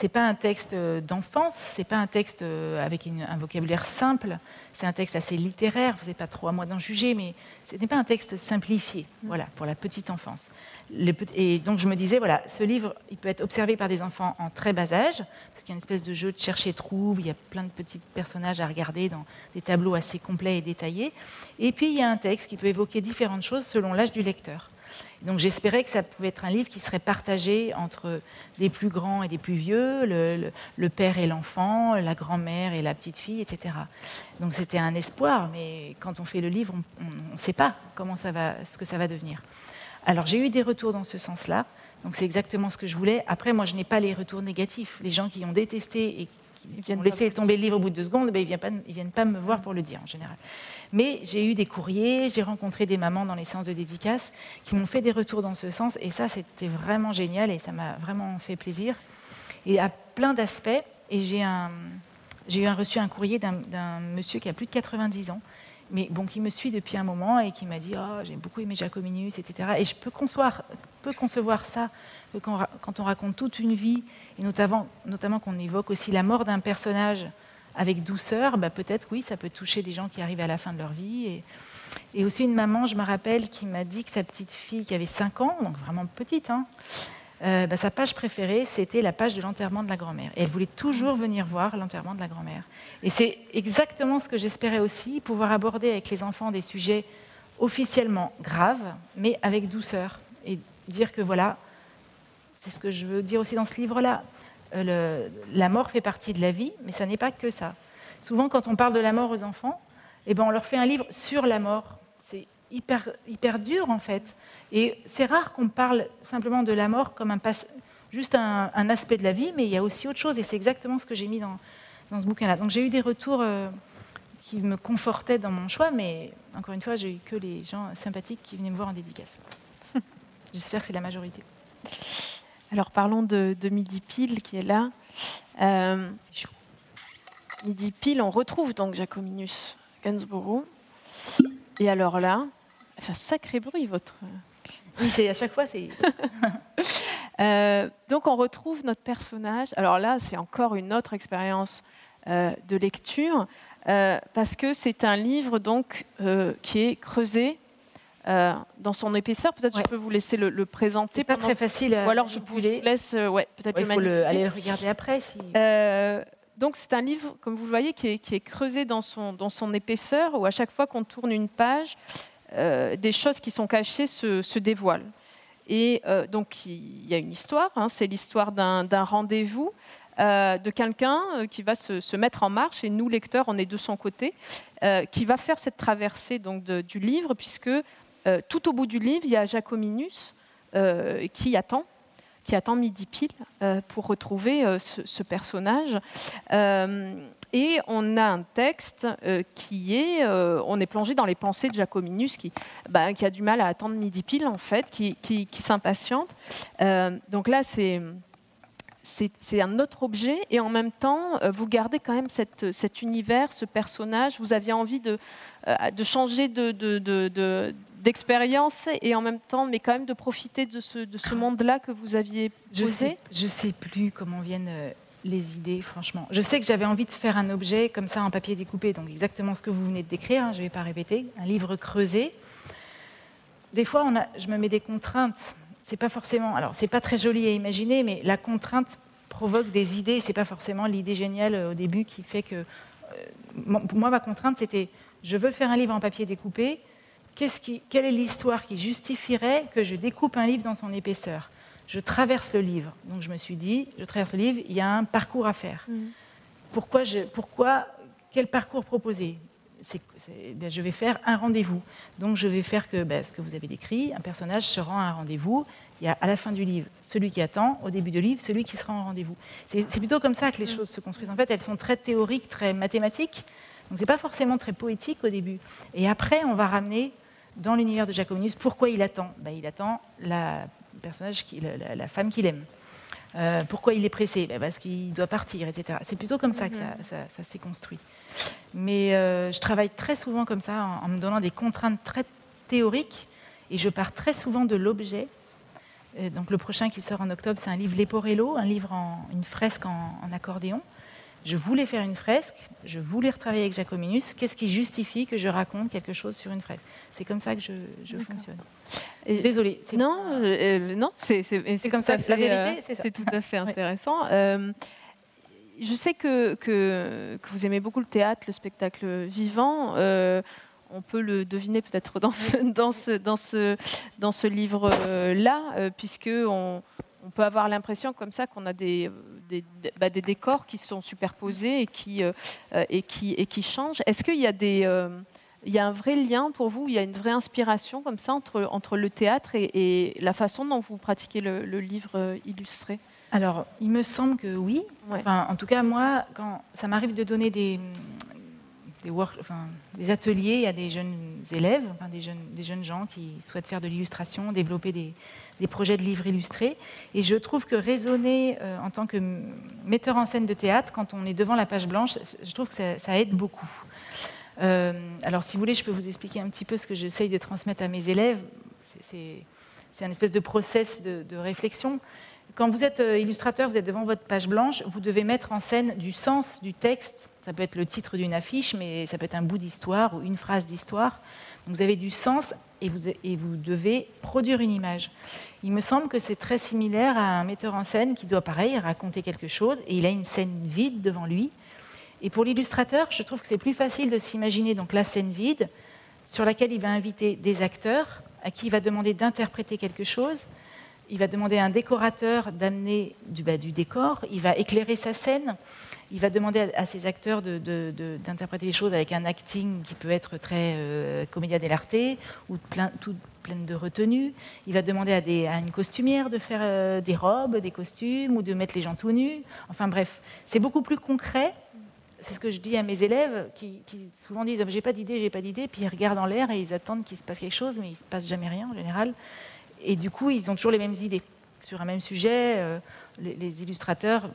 c'est pas un texte euh, d'enfance, c'est pas un texte euh, avec un vocabulaire simple, c'est un texte assez littéraire. Vous n'avez pas trop à moi d'en juger, mais ce n'est pas un texte simplifié, mm. voilà, pour la petite enfance. Et donc je me disais, voilà, ce livre, il peut être observé par des enfants en très bas âge, parce qu'il y a une espèce de jeu de chercher trouve, il y a plein de petits personnages à regarder dans des tableaux assez complets et détaillés. Et puis il y a un texte qui peut évoquer différentes choses selon l'âge du lecteur. Donc j'espérais que ça pouvait être un livre qui serait partagé entre des plus grands et des plus vieux, le, père et l'enfant, la grand-mère et la petite-fille, etc. Donc c'était un espoir, mais quand on fait le livre, on ne sait pas comment ça va, ce que ça va devenir. Alors j'ai eu des retours dans ce sens-là, donc c'est exactement ce que je voulais. Après, moi, je n'ai pas les retours négatifs. Les gens qui ont détesté et qui ont laissé tomber le livre au bout de deux secondes, ben, ils ne viennent pas me voir pour le dire en général. Mais j'ai eu des courriers, j'ai rencontré des mamans dans les séances de dédicace qui m'ont fait des retours dans ce sens. Et ça, c'était vraiment génial et ça m'a vraiment fait plaisir. Et à plein d'aspects. Et j'ai un, reçu un courrier d'un monsieur qui a plus de 90 ans, mais bon, qui me suit depuis un moment et qui m'a dit oh, J'ai beaucoup aimé Jacominus, etc. Et je peux concevoir, ça quand, quand, on raconte toute une vie, et notamment, notamment qu'on évoque aussi la mort d'un personnage avec douceur, bah peut-être oui, ça peut toucher des gens qui arrivent à la fin de leur vie. Et, aussi une maman, je me rappelle, qui m'a dit que sa petite fille, qui avait 5 ans, donc vraiment petite, hein, euh, bah, sa page préférée, c'était la page de l'enterrement de la grand-mère. Et elle voulait toujours venir voir l'enterrement de la grand-mère. Et c'est exactement ce que j'espérais aussi, pouvoir aborder avec les enfants des sujets officiellement graves, mais avec douceur. Et dire que voilà, c'est ce que je veux dire aussi dans ce livre-là. Euh, la mort fait partie de la vie, mais ça n'est pas que ça. Souvent, quand on parle de la mort aux enfants, eh ben, on leur fait un livre sur la mort. C'est hyper, hyper dur, en fait. Et c'est rare qu'on parle simplement de la mort comme un juste un, aspect de la vie, mais il y a aussi autre chose, et c'est exactement ce que j'ai mis dans, dans ce bouquin-là. Donc j'ai eu des retours euh, qui me confortaient dans mon choix, mais encore une fois, j'ai eu que les gens sympathiques qui venaient me voir en dédicace. J'espère que c'est la majorité. Alors parlons de, Midi Pile qui est là. Euh, Midi Pile, on retrouve donc Jacominus Gainsborough. Et alors là, enfin sacré bruit votre. Oui, c'est à chaque fois c'est. Euh, donc on retrouve notre personnage. Alors là, c'est encore une autre expérience euh, de lecture parce que c'est un livre donc qui est creusé euh, dans son épaisseur. Peut-être je peux vous laisser le, présenter. Pas très facile. Ou alors je vous laisse euh, ouais, peut-être Il faut aller le regarder après. Euh, donc c'est un livre, comme vous le voyez, qui est, creusé dans son, dans son épaisseur, où à chaque fois qu'on tourne une page, des choses qui sont cachées se, dévoilent. Et donc il y a une histoire, hein, c'est l'histoire d'un rendez-vous. de quelqu'un qui va se, mettre en marche, et nous, lecteurs, on est de son côté, qui va faire cette traversée donc, du livre, puisque euh, tout au bout du livre, il y a Jacominus euh, qui attend qui attend midi pile euh, pour retrouver ce, personnage. Et on a un texte qui est, on est plongé dans les pensées de Jacominus, qui, bah, qui a du mal à attendre midi pile en fait, qui, qui, s'impatiente. donc là, c'est c'est un autre objet et en même temps, vous gardez quand même cette, cet univers, ce personnage. Vous aviez envie de, de changer de, de, d'expérience et en même temps, mais quand même de profiter de ce, de ce monde-là que vous aviez posé Je ne sais, plus comment viennent euh, les idées, franchement. Je sais que j'avais envie de faire un objet comme ça en papier découpé, donc exactement ce que vous venez de décrire, hein, je ne vais pas répéter, un livre creusé. Des fois, on je me mets des contraintes. C'est pas forcément, alors c'est pas très joli à imaginer, mais la contrainte provoque des idées. C'est pas forcément l'idée géniale euh, au début qui fait que. Euh, moi, ma contrainte, c'était je veux faire un livre en papier découpé quelle est l'histoire qui justifierait que je découpe un livre dans son épaisseur? Je traverse le livre. Donc je me suis dit, je traverse le livre, il y a un parcours à faire. Mm. Pourquoi, pourquoi, quel parcours proposer? Ben, je vais faire un rendez-vous. Donc je vais faire que ben, ce que vous avez décrit, un personnage se rend à un rendez-vous. Il y a à la fin du livre celui qui attend, au début du livre celui qui sera en rendez-vous. C'est plutôt comme ça que les mm. choses se construisent. En fait, elles sont très théoriques, très mathématiques. Donc c'est pas forcément très poétique au début. Et après, on va ramener dans l'univers de Jacominus, pourquoi il attend ben, Il attend la, personnage qui, la, femme qu'il aime. Euh, pourquoi il est pressé? Ben, Parce qu'il doit partir, etc. C'est plutôt comme ça que ça, mhm. s'est construit. Mais euh, je travaille très souvent comme ça, en, me donnant des contraintes très théoriques, et je pars très souvent de l'objet. Donc le prochain qui sort en octobre, c'est un livre Leporello, un livre en une fresque en accordéon je voulais faire une fresque, je voulais retravailler avec Jacominus. Qu'est-ce qui justifie que je raconte quelque chose sur une fresque? C'est comme ça que je, fonctionne. Désolée. Non, euh, euh, non, c'est comme ça. Fait, la vérité, euh, c'est tout à fait intéressant. je sais que, que, vous aimez beaucoup le théâtre, le spectacle vivant. on peut le deviner peut-être dans ce, dans ce, dans ce, dans ce livre-là, puisque on, on peut avoir l'impression comme ça qu'on a des, bah, des, décors qui sont superposés et qui, euh, et qui, et qui changent. Est-ce qu'il y a des... Euh, il y a un vrai lien pour vous, il y a une vraie inspiration comme ça entre, entre le théâtre et, la façon dont vous pratiquez le, livre euh, illustré? Alors, il me semble que oui. Enfin, en tout cas, moi, quand ça m'arrive de donner des, des, ateliers à des jeunes élèves, enfin, des, jeunes, des jeunes gens qui souhaitent faire de l'illustration, développer des, des projets de livres illustrés. Et je trouve que raisonner euh, en tant que metteur en scène de théâtre, quand on est devant la page blanche, je trouve que ça, aide beaucoup. Euh, alors, si vous voulez, je peux vous expliquer un petit peu ce que j'essaye de transmettre à mes élèves. C'est un espèce de process de, de, réflexion. Quand vous êtes euh, illustrateur, vous êtes devant votre page blanche, vous devez mettre en scène du sens du texte. Ça peut être le titre d'une affiche, mais ça peut être un bout d'histoire ou une phrase d'histoire. Vous avez du sens et vous, devez produire une image. Il me semble que c'est très similaire à un metteur en scène qui doit, pareil, raconter quelque chose et il a une scène vide devant lui. Et pour l'illustrateur, je trouve que c'est plus facile de s'imaginer donc la scène vide sur laquelle il va inviter des acteurs à qui il va demander d'interpréter quelque chose. Il va demander à un décorateur d'amener du, bah, du décor. Il va éclairer sa scène il va demander à, ses acteurs d'interpréter les choses avec un acting qui peut être très euh, comédia dell'arte ou plein, tout, pleine de retenue. Il va demander à, une costumière de faire euh, des robes, des costumes ou de mettre les gens tout nus. Enfin bref, c'est beaucoup plus concret. C'est ce que je dis à mes élèves qui, souvent disent J'ai pas d'idée, j'ai pas d'idée. Puis ils regardent en l'air et ils attendent qu'il se passe quelque chose, mais il se passe jamais rien en général. Et du coup, ils ont toujours les mêmes idées sur un même sujet. Euh, les illustrateurs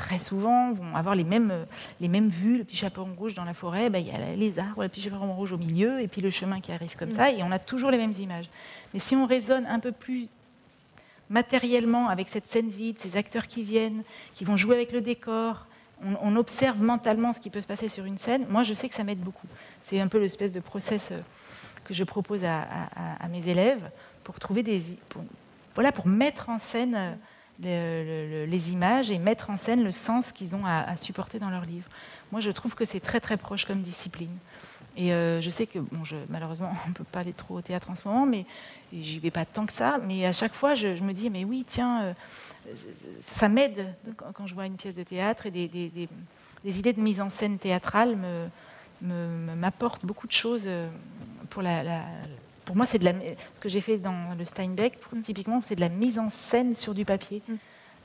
très souvent vont avoir les mêmes, les mêmes vues, le petit chaperon rouge dans la forêt, ben, il y a les arbres, le petit chaperon rouge au milieu, et puis le chemin qui arrive comme ça, et on a toujours les mêmes images. Mais si on raisonne un peu plus matériellement avec cette scène vide, ces acteurs qui viennent, qui vont jouer avec le décor, on, observe mentalement ce qui peut se passer sur une scène, moi je sais que ça m'aide beaucoup. C'est un peu l'espèce de process euh, que je propose à, mes élèves pour trouver des... voilà, pour mettre en scène les images et mettre en scène le sens qu'ils ont à, supporter dans leur livre. Moi, je trouve que c'est très très proche comme discipline. Et euh, je sais que, bon, je, malheureusement, on ne peut pas aller trop au théâtre en ce moment, mais j'y vais pas tant que ça. Mais à chaque fois, je, me dis, mais oui, tiens, euh, ça m'aide quand je vois une pièce de théâtre et des, idées de mise en scène théâtrale m'apportent me, beaucoup de choses euh, pour la, pour moi, c'est de la, ce que j'ai fait dans le Steinbeck, typiquement, c'est de la mise en scène sur du papier. Mm.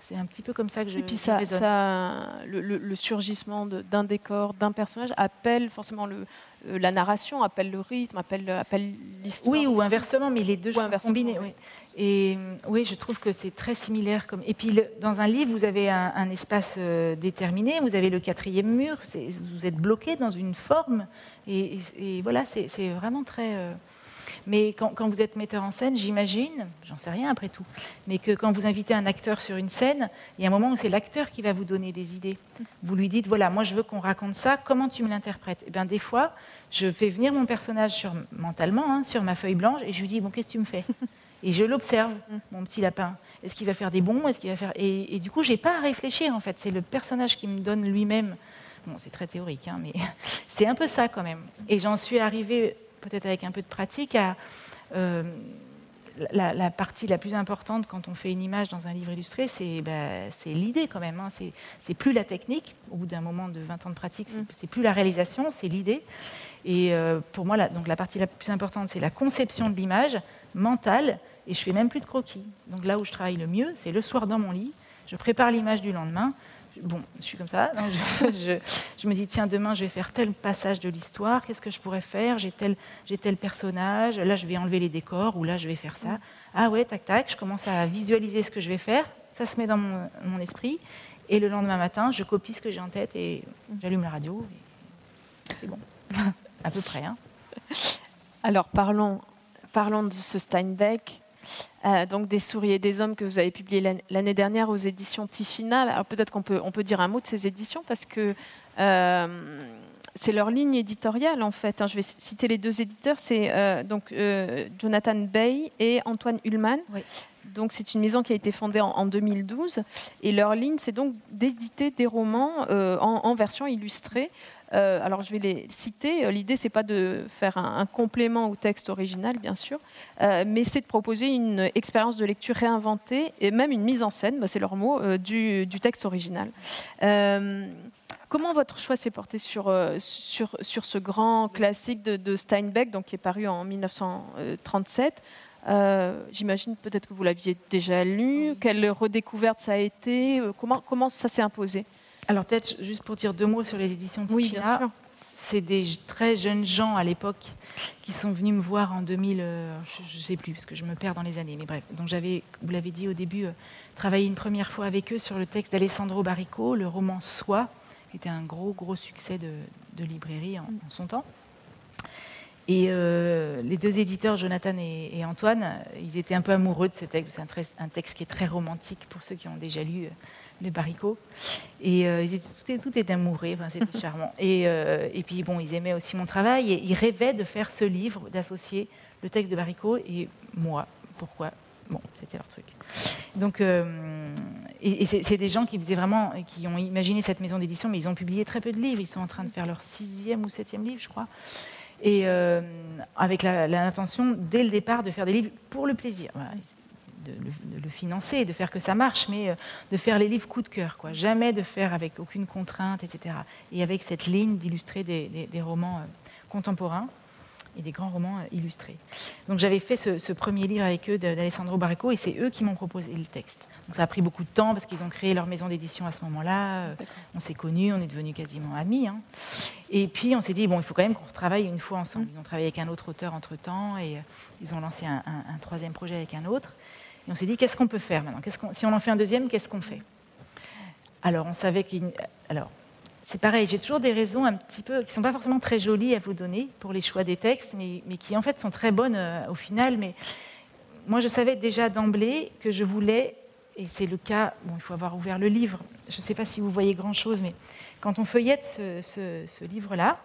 C'est un petit peu comme ça que je. Et puis ça, ça le, surgissement d'un décor, d'un personnage appelle forcément le, euh, la narration, appelle le rythme, appelle, appelle l'histoire. Oui, ou inversement, mais les deux sont combinés. Oui. Et euh, oui, je trouve que c'est très similaire. Comme... Et puis dans un livre, vous avez un, espace euh, déterminé, vous avez le quatrième mur, vous êtes bloqué dans une forme. Et, voilà, c'est vraiment très. Mais quand, vous êtes metteur en scène, j'imagine, j'en sais rien après tout, mais que quand vous invitez un acteur sur une scène, il y a un moment où c'est l'acteur qui va vous donner des idées. Vous lui dites, voilà, moi je veux qu'on raconte ça, comment tu me l'interprètes? Et eh bien des fois, je fais venir mon personnage sur, mentalement hein, sur ma feuille blanche et je lui dis, bon, qu'est-ce que tu me fais? Et je l'observe, mon petit lapin. Est-ce qu'il va faire des bons Est-ce qu'il va faire et, du coup, j'ai pas à réfléchir en fait. C'est le personnage qui me donne lui-même. Bon, c'est très théorique, hein, mais c'est un peu ça quand même. Et j'en suis arrivée peut-être avec un peu de pratique, à euh, la, partie la plus importante quand on fait une image dans un livre illustré, c'est bah, l'idée quand même. Hein. C'est plus la technique. Au bout d'un moment de 20 ans de pratique, c'est mm. plus la réalisation, c'est l'idée. Et euh, pour moi, la, donc la partie la plus importante, c'est la conception de l'image mentale. Et je fais même plus de croquis. Donc là où je travaille le mieux, c'est le soir dans mon lit. Je prépare l'image du lendemain bon, je suis comme ça. je, me dis, tiens, demain, je vais faire tel passage de l'histoire. Qu'est-ce que je pourrais faire? J'ai tel, tel personnage. Là, je vais enlever les décors ou là, je vais faire ça. Ah ouais, tac, tac. Je commence à visualiser ce que je vais faire. ça se met dans mon, esprit. Et le lendemain matin, je copie ce que j'ai en tête et j'allume la radio. C'est bon, à peu près. Hein. Alors parlons, parlons de ce Steinbeck. Euh, donc des souris et des hommes que vous avez publié l'année dernière aux éditions Tichina. Alors peut-être qu'on peut, on peut dire un mot de ces éditions parce que euh, c'est leur ligne éditoriale en fait. Hein. Je vais citer les deux éditeurs, c'est euh, donc Jonathan Bay et Antoine Ullmann. Donc c'est une maison qui a été fondée en, 2012 et leur ligne c'est donc d'éditer des romans en, version illustrée euh, alors je vais les citer. Euh, l'idée, c'est pas de faire un, complément au texte original, bien sûr, euh, mais c'est de proposer une expérience de lecture réinventée et même une mise en scène, bah, c'est leur mot, du, texte original. Comment votre choix s'est porté sur, sur, sur, ce grand classique de, Steinbeck, donc, qui est paru en 1937 J'imagine peut-être que vous l'aviez déjà lu. Quelle redécouverte ça a été? Comment, comment ça s'est imposé? Alors peut-être juste pour dire deux mots sur les éditions Tichina. Oui, c'est des très jeunes gens à l'époque qui sont venus me voir en 2000, euh, je ne sais plus parce que je me perds dans les années, mais bref. Donc j'avais, vous l'avez dit au début, euh, travaillé une première fois avec eux sur le texte d'Alessandro Barrico, le roman Soi, qui était un gros gros succès de, librairie en, son temps. Et euh, les deux éditeurs, Jonathan et, Antoine, ils étaient un peu amoureux de ce texte. C'est un, texte qui est très romantique pour ceux qui ont déjà lu les baricots. Et euh, ils étaient, tout, était amoureux, enfin, c'était charmant. Et, euh, et, puis, bon, ils aimaient aussi mon travail et ils rêvaient de faire ce livre, d'associer le texte de Baricot et moi. Pourquoi? Bon, c'était leur truc. Donc, euh, et, c'est des gens qui faisaient vraiment, qui ont imaginé cette maison d'édition, mais ils ont publié très peu de livres. Ils sont en train de faire leur sixième ou septième livre, je crois. Et avec l'intention, dès le départ, de faire des livres pour le plaisir de, le financer, de faire que ça marche, mais euh, de faire les livres coup de cœur, quoi. Jamais de faire avec aucune contrainte, etc. Et avec cette ligne d'illustrer des, romans euh, contemporains et des grands romans euh, illustrés. Donc j'avais fait ce, premier livre avec eux d'Alessandro Barreco et c'est eux qui m'ont proposé le texte. Donc ça a pris beaucoup de temps parce qu'ils ont créé leur maison d'édition à ce moment-là. On s'est connus, on est devenus quasiment amis. Hein. Et puis on s'est dit, bon, il faut quand même qu'on retravaille une fois ensemble. Ils ont travaillé avec un autre auteur entre-temps et ils ont lancé un, troisième projet avec un autre. Et on s'est dit, qu'est-ce qu'on peut faire maintenant Si on en fait un deuxième, qu'est-ce qu'on fait Alors, on savait qu'il. Alors, c'est pareil, j'ai toujours des raisons un petit peu qui ne sont pas forcément très jolies à vous donner pour les choix des textes, mais, qui en fait sont très bonnes euh, au final. Mais moi, je savais déjà d'emblée que je voulais, et c'est le cas, bon, il faut avoir ouvert le livre, je ne sais pas si vous voyez grand-chose, mais quand on feuillette ce, ce livre-là,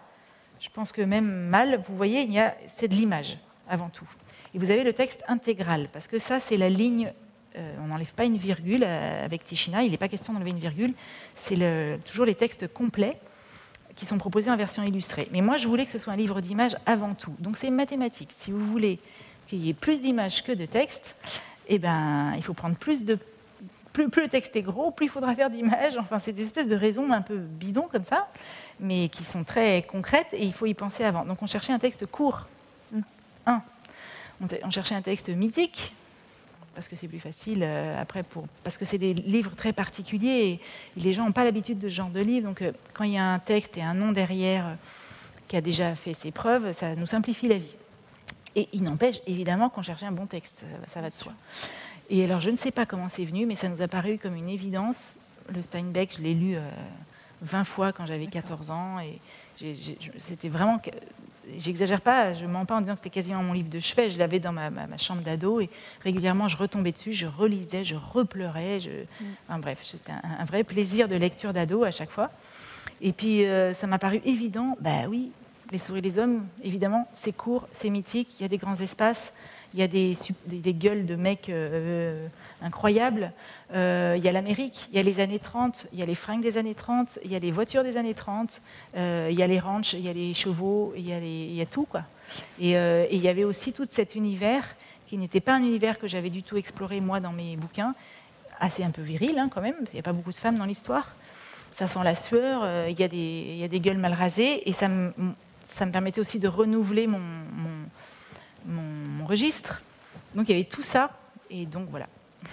je pense que même mal, vous voyez, il y a, c'est de l'image avant tout. Et vous avez le texte intégral, parce que ça, c'est la ligne. Euh, on n'enlève pas une virgule euh, avec Tichina, il n'est pas question d'enlever une virgule. C'est toujours les textes complets qui sont proposés en version illustrée. Mais moi, je voulais que ce soit un livre d'images avant tout. Donc c'est mathématique. Si vous voulez qu'il y ait plus d'images que de textes, eh ben, il faut prendre plus de... Plus, plus le texte est gros, plus il faudra faire d'images. Enfin, c'est des espèces de raisons un peu bidons comme ça, mais qui sont très concrètes et il faut y penser avant. Donc on cherchait un texte court. Un on, cherchait un texte mythique, parce que c'est plus facile euh, après, pour, parce que c'est des livres très particuliers et, les gens n'ont pas l'habitude de ce genre de livre. Donc euh, quand il y a un texte et un nom derrière euh, qui a déjà fait ses preuves, ça nous simplifie la vie. Et il n'empêche évidemment qu'on cherchait un bon texte, ça, va de soi. Et alors je ne sais pas comment c'est venu, mais ça nous a paru comme une évidence. Le Steinbeck, je l'ai lu 20 fois quand j'avais 14 ans et c'était vraiment j'exagère pas, je mens pas en disant que c'était quasiment mon livre de chevet. Je l'avais dans ma, chambre d'ado et régulièrement je retombais dessus, je relisais, je repleurais. Je... Mm. Enfin, bref, c'était un, vrai plaisir de lecture d'ado à chaque fois. Et puis euh, ça m'a paru évident, bah oui, Les souris et les hommes, évidemment, c'est court, c'est mythique, il y a des grands espaces, il y a des, gueules de mecs euh, incroyables. Euh, il y a l'Amérique, il y a les années 30, il y a les fringues des années 30, il y a les voitures des années 30, euh, il y a les ranchs, il y a les chevaux, il y a, tout. Quoi. Et, il y avait aussi tout cet univers qui n'était pas un univers que j'avais du tout exploré moi dans mes bouquins, assez un peu viril hein, quand même, parce qu'il n'y a pas beaucoup de femmes dans l'histoire. Ça sent la sueur, il, y a des, gueules mal rasées, et ça me, permettait aussi de renouveler mon, registre. Donc il y avait tout ça, et donc voilà,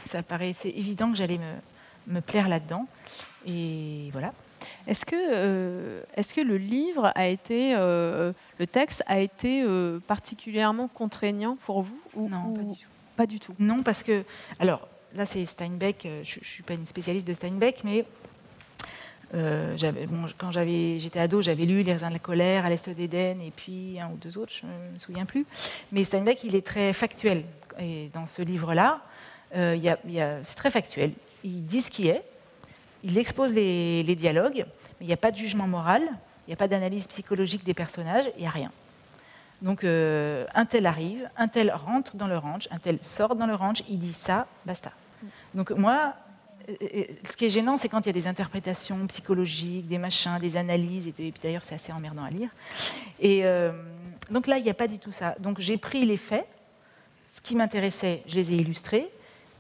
ça paraissait évident que j'allais me, me, plaire là-dedans. Et voilà. Est-ce que, euh, est-ce que le livre a été, euh, le texte a été euh, particulièrement contraignant pour vous ou, Non, pas du tout. Pas du tout? Non, parce que, alors, là c'est Steinbeck, je ne suis pas une spécialiste de Steinbeck, mais quand j'étais ado, j'avais lu Les raisins de la colère, À l'Est d'Éden, et puis un ou deux autres, je ne me souviens plus. Mais Steinbeck, il est très factuel. Et dans ce livre-là, c'est très factuel. Il dit ce qui est, il expose les, dialogues, mais il n'y a pas de jugement moral, il n'y a pas d'analyse psychologique des personnages, il n'y a rien. Donc euh, un tel arrive, un tel rentre dans le ranch, un tel sort dans le ranch, il dit ça, basta. Donc moi, euh, euh, ce qui est gênant, c'est quand il y a des interprétations psychologiques, des machins, des analyses, et, puis d'ailleurs c'est assez emmerdant à lire. Et donc là, il n'y a pas du tout ça. Donc j'ai pris les faits, ce qui m'intéressait, je les ai illustrés,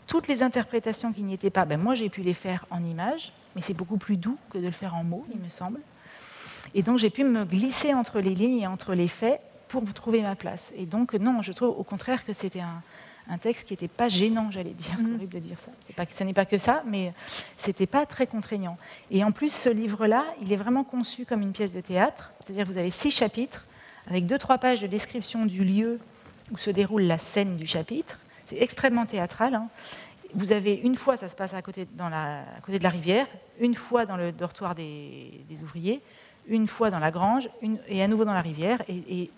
toutes les interprétations qui n'y étaient pas, ben moi j'ai pu les faire en images, mais c'est beaucoup plus doux que de le faire en mots, il me semble. Et donc j'ai pu me glisser entre les lignes et entre les faits pour trouver ma place. Et donc non, je trouve au contraire que c'était un, texte qui n'était pas gênant, j'allais dire. C'est mhm. horrible de dire ça. Pas ce n'est pas que ça, mais c'était pas très contraignant. Et en plus, ce livre-là, il est vraiment conçu comme une pièce de théâtre. C'est-à-dire que vous avez six chapitres avec deux trois pages de description du lieu où se déroule la scène du chapitre c'est extrêmement théâtral. Hein. Vous avez une fois, ça se passe à côté, dans la, côté de la rivière, une fois dans le dortoir des, ouvriers, une fois dans la grange, et à nouveau dans la rivière, et,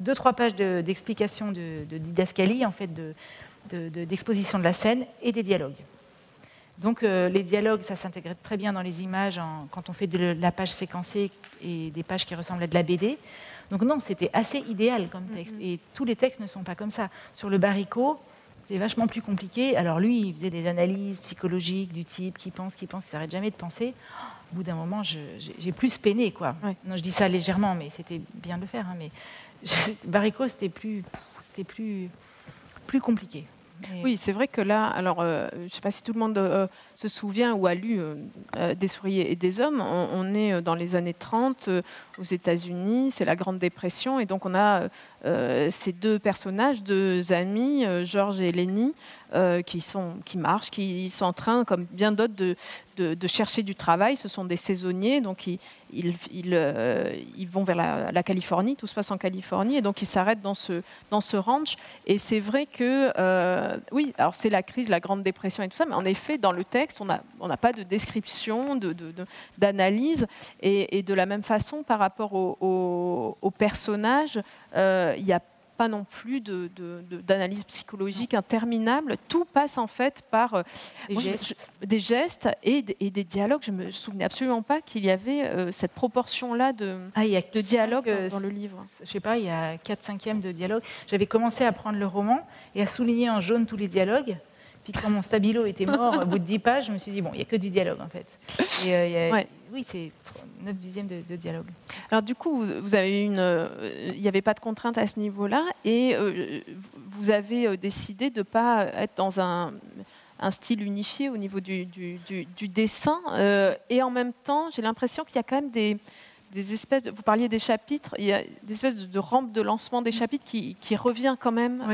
deux, trois pages d'explication de, didascalie, en fait, d'exposition de, de, la scène, et des dialogues. Donc euh, les dialogues, ça s'intègre très bien dans les images quand on fait de la page séquencée et des pages qui ressemblent à de la BD. Donc non, c'était assez idéal comme texte. Mm-hmm. Et tous les textes ne sont pas comme ça. Sur le baricot, c'est vachement plus compliqué. Alors lui, il faisait des analyses psychologiques du type qui pense, qui pense, qui s'arrête jamais de penser. Au bout d'un moment, j'ai plus peiné, quoi. Non, je dis ça légèrement, mais c'était bien de le faire. Hein, mais Barrico, c'était plus, c'était plus, plus compliqué. Oui, c'est vrai que là, alors, euh, je ne sais pas si tout le monde euh, se souvient ou a lu euh, Des souris et des hommes. On, est dans les années 30 aux États-Unis, c'est la Grande Dépression, et donc on a ces deux personnages, deux amis, Georges et Lenny, qui, sont, qui marchent, qui sont en train, comme bien d'autres, de, de, chercher du travail. Ce sont des saisonniers, donc ils, vont vers la, Californie, tout se passe en Californie, et donc ils s'arrêtent dans ce, ranch. Et c'est vrai que, oui, alors c'est la crise, la Grande Dépression et tout ça, mais en effet, dans le texte, on n'a pas de description, d'analyse. et, de la même façon, par rapport aux au, personnages, euh, il n'y a pas non plus d'analyse psychologique interminable. Tout passe en fait par euh, des, gestes. et, des dialogues. Je ne me souvenais absolument pas qu'il y avait euh, cette proportion-là de, ah, de dialogue dans, le livre. Je ne sais pas, il y a 4 cinquièmes de dialogue. J'avais commencé à prendre le roman et à souligner en jaune tous les dialogues. Puis quand mon stabilo était mort, au bout de 10 pages, je me suis dit, bon, il n'y a que du dialogue en fait. Et, euh, Oui, c'est 9 dixièmes de, dialogue. Alors du coup, vous avez une, euh, il n'y avait pas de contrainte à ce niveau-là, et euh, vous avez décidé de ne pas être dans un, un, style unifié au niveau du, du, du, dessin, et en même temps, j'ai l'impression qu'il y a quand même des, des espèces, de, vous parliez des chapitres, il y a des espèces de, rampe de lancement des chapitres qui, qui revient quand même.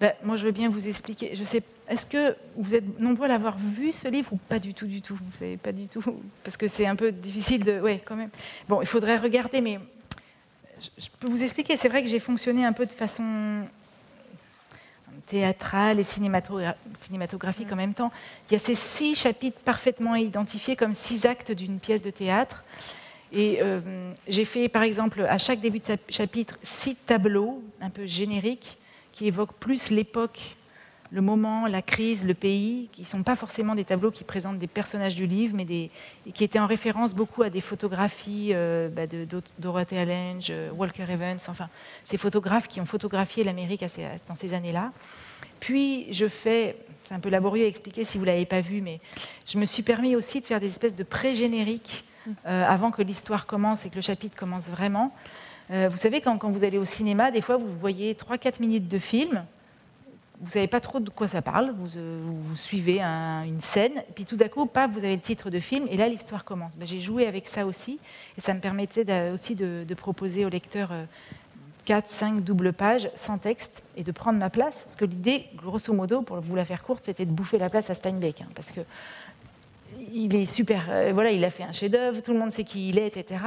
Ben, moi, je veux bien vous expliquer. Je sais est-ce que vous êtes nombreux à l'avoir vu ce livre ou pas du tout, du tout? Vous savez pas du tout Parce que c'est un peu difficile de. Oui, quand même. Bon, il faudrait regarder, mais je peux vous expliquer. C'est vrai que j'ai fonctionné un peu de façon théâtrale et cinématographique en même temps. Il y a ces six chapitres parfaitement identifiés comme six actes d'une pièce de théâtre. Et euh, j'ai fait, par exemple, à chaque début de chapitre, six tableaux un peu génériques qui évoquent plus l'époque le moment, la crise, le pays, qui ne sont pas forcément des tableaux qui présentent des personnages du livre, mais qui étaient en référence beaucoup à des photographies euh, bah, de, Dorothea Lange, euh, Walker Evans, enfin, ces photographes qui ont photographié l'Amérique dans ces années-là. Puis je fais, c'est un peu laborieux à expliquer si vous ne l'avez pas vu, mais je me suis permis aussi de faire des espèces de pré-génériques euh, avant que l'histoire commence et que le chapitre commence vraiment. vous savez, quand, quand, vous allez au cinéma, des fois, vous voyez 3-4 minutes de film, vous savez pas trop de quoi ça parle, vous, euh, suivez une scène, puis tout d'un coup, pas, vous avez le titre de film, et là l'histoire commence. Ben, j'ai joué avec ça aussi, et ça me permettait aussi de, proposer au lecteur 4, euh, 5 doubles pages sans texte, et de prendre ma place, parce que l'idée, grosso modo, pour vous la faire courte, c'était de bouffer la place à Steinbeck, hein, parce que il est super, euh, voilà, il a fait un chef-d'œuvre, tout le monde sait qui il est, etc.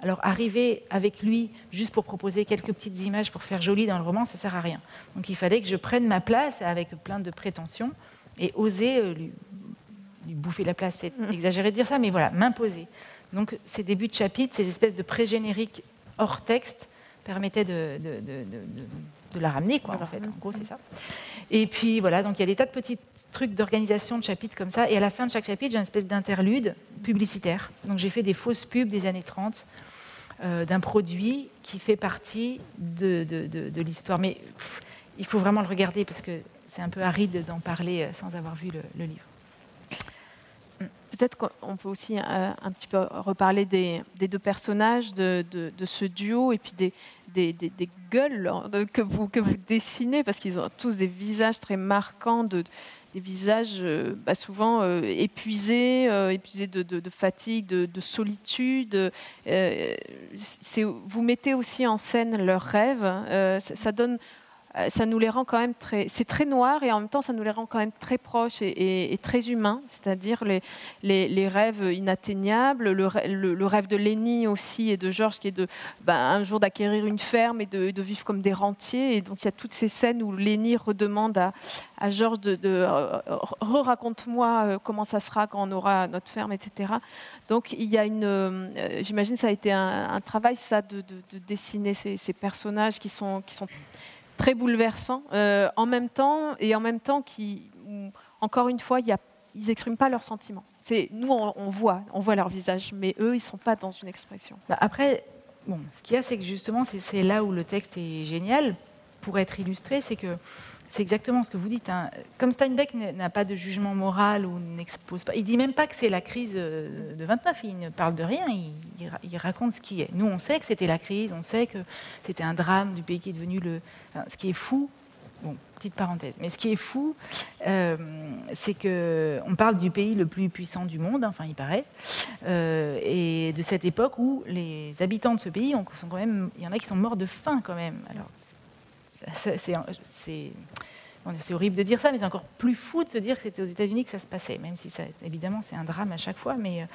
Alors arriver avec lui juste pour proposer quelques petites images pour faire joli dans le roman, ça sert à rien. Donc il fallait que je prenne ma place avec plein de prétentions et oser lui, bouffer la place. C'est mm. exagéré de dire ça, mais voilà, m'imposer. Donc ces débuts de chapitre, ces espèces de pré-génériques hors texte permettaient de, de, la ramener, quoi, en fait. En gros, c'est ça. Et puis voilà, donc il y a des tas de petits trucs d'organisation de chapitres comme ça. Et à la fin de chaque chapitre, j'ai une espèce d'interlude publicitaire. Donc j'ai fait des fausses pubs des années 30 euh, d'un produit qui fait partie de, de, l'histoire. Mais il faut vraiment le regarder parce que c'est un peu aride d'en parler euh, sans avoir vu le livre. Peut-être qu'on peut aussi euh, un petit peu reparler des, deux personnages, de, ce duo, et puis des, des, gueules que vous, que vous dessinez, parce qu'ils ont tous des visages très marquants, des visages euh, bah, souvent euh, épuisés, épuisés de, fatigue, de, solitude. vous mettez aussi en scène leurs rêves. ça, donne euh, ça nous les rend quand même très. C'est très noir et en même temps, ça nous les rend quand même très proches et, très humains, c'est-à-dire les, les, rêves inatteignables, le, rêve de Lenny aussi et de Georges qui est de ben, un jour d'acquérir une ferme et de, vivre comme des rentiers. Et donc, il y a toutes ces scènes où Lenny redemande à, à Georges de, euh, raconte-moi euh, comment ça sera quand on aura notre ferme, etc. Donc, il y a une. J'imagine ça a été un, travail, ça, de, dessiner ces, ces personnages qui sont. Qui sont très bouleversant, euh, en même temps, et en même temps qui, encore une fois, ils n'expriment pas leurs sentiments. C'est, nous, on, voit, on voit leur visage, mais eux, ils ne sont pas dans une expression. Bah, après, bon, ce qu'il y a, c'est que justement, c'est là où le texte est génial pour être illustré, c'est que c'est exactement ce que vous dites. Hein. Comme Steinbeck n'a pas de jugement moral ou n'expose pas, il dit même pas que c'est la crise euh, de 29. Il ne parle de rien. Il, raconte ce qui est. Nous, on sait que c'était la crise. On sait que c'était un drame du pays qui est devenu le. ce qui est fou. Bon, petite parenthèse. Mais ce qui est fou, euh, c'est que on parle du pays le plus puissant du monde. Enfin, il paraît, euh, et de cette époque où les habitants de ce pays sont quand même. Il y en a qui sont morts de faim quand même. Alors c'est horrible de dire ça, mais c'est encore plus fou de se dire que c'était aux États-Unis que ça se passait, même si ça, évidemment c'est un drame à chaque fois. Mais, euh,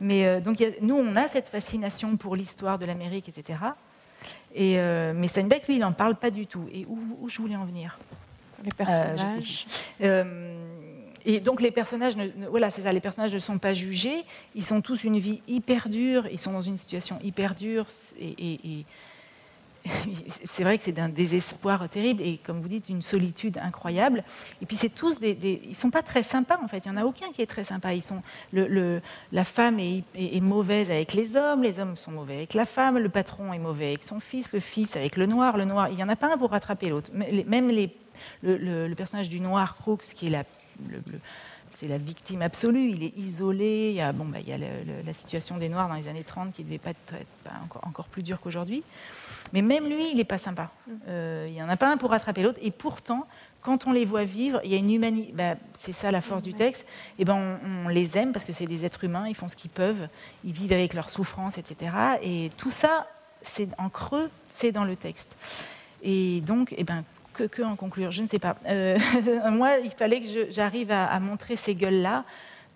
mais euh, donc nous, on a cette fascination pour l'histoire de l'Amérique, etc. Et, euh, mais Steinbeck, lui, il n'en parle pas du tout. Et où, je voulais en venir? Les personnages. et donc les personnages, ne, voilà, c'est ça, les personnages ne sont pas jugés. Ils sont tous une vie hyper dure. Ils sont dans une situation hyper dure et c'est vrai que c'est d'un désespoir terrible et, comme vous dites, une solitude incroyable. Et puis, c'est tous des, Ils ne sont pas très sympas, en fait. Il n'y en a aucun qui est très sympa. Ils la femme est, mauvaise avec les hommes, les hommes sont mauvais avec la femme, le patron est mauvais avec son fils, le fils avec le noir, le noir. Il n'y en a pas un pour rattraper l'autre. Même le, personnage du noir, Crooks, qui est la. c'est la victime absolue, il est isolé, il y a, bon, bah, il y a la situation des Noirs dans les années 30 qui ne devait pas être encore, plus dure qu'aujourd'hui. Mais même lui, il n'est pas sympa. Euh, il n'y en a pas un pour rattraper l'autre. Et pourtant, quand on les voit vivre, il y a une humanité. Bah, c'est ça la force du texte. Et ben, on, les aime parce que c'est des êtres humains, ils font ce qu'ils peuvent, ils vivent avec leurs souffrances, etc. Et tout ça, c'est en creux, c'est dans le texte. Et donc, eh ben, que, que, en conclure Je ne sais pas. Euh, moi, il fallait que j'arrive à, à, montrer ces gueules-là,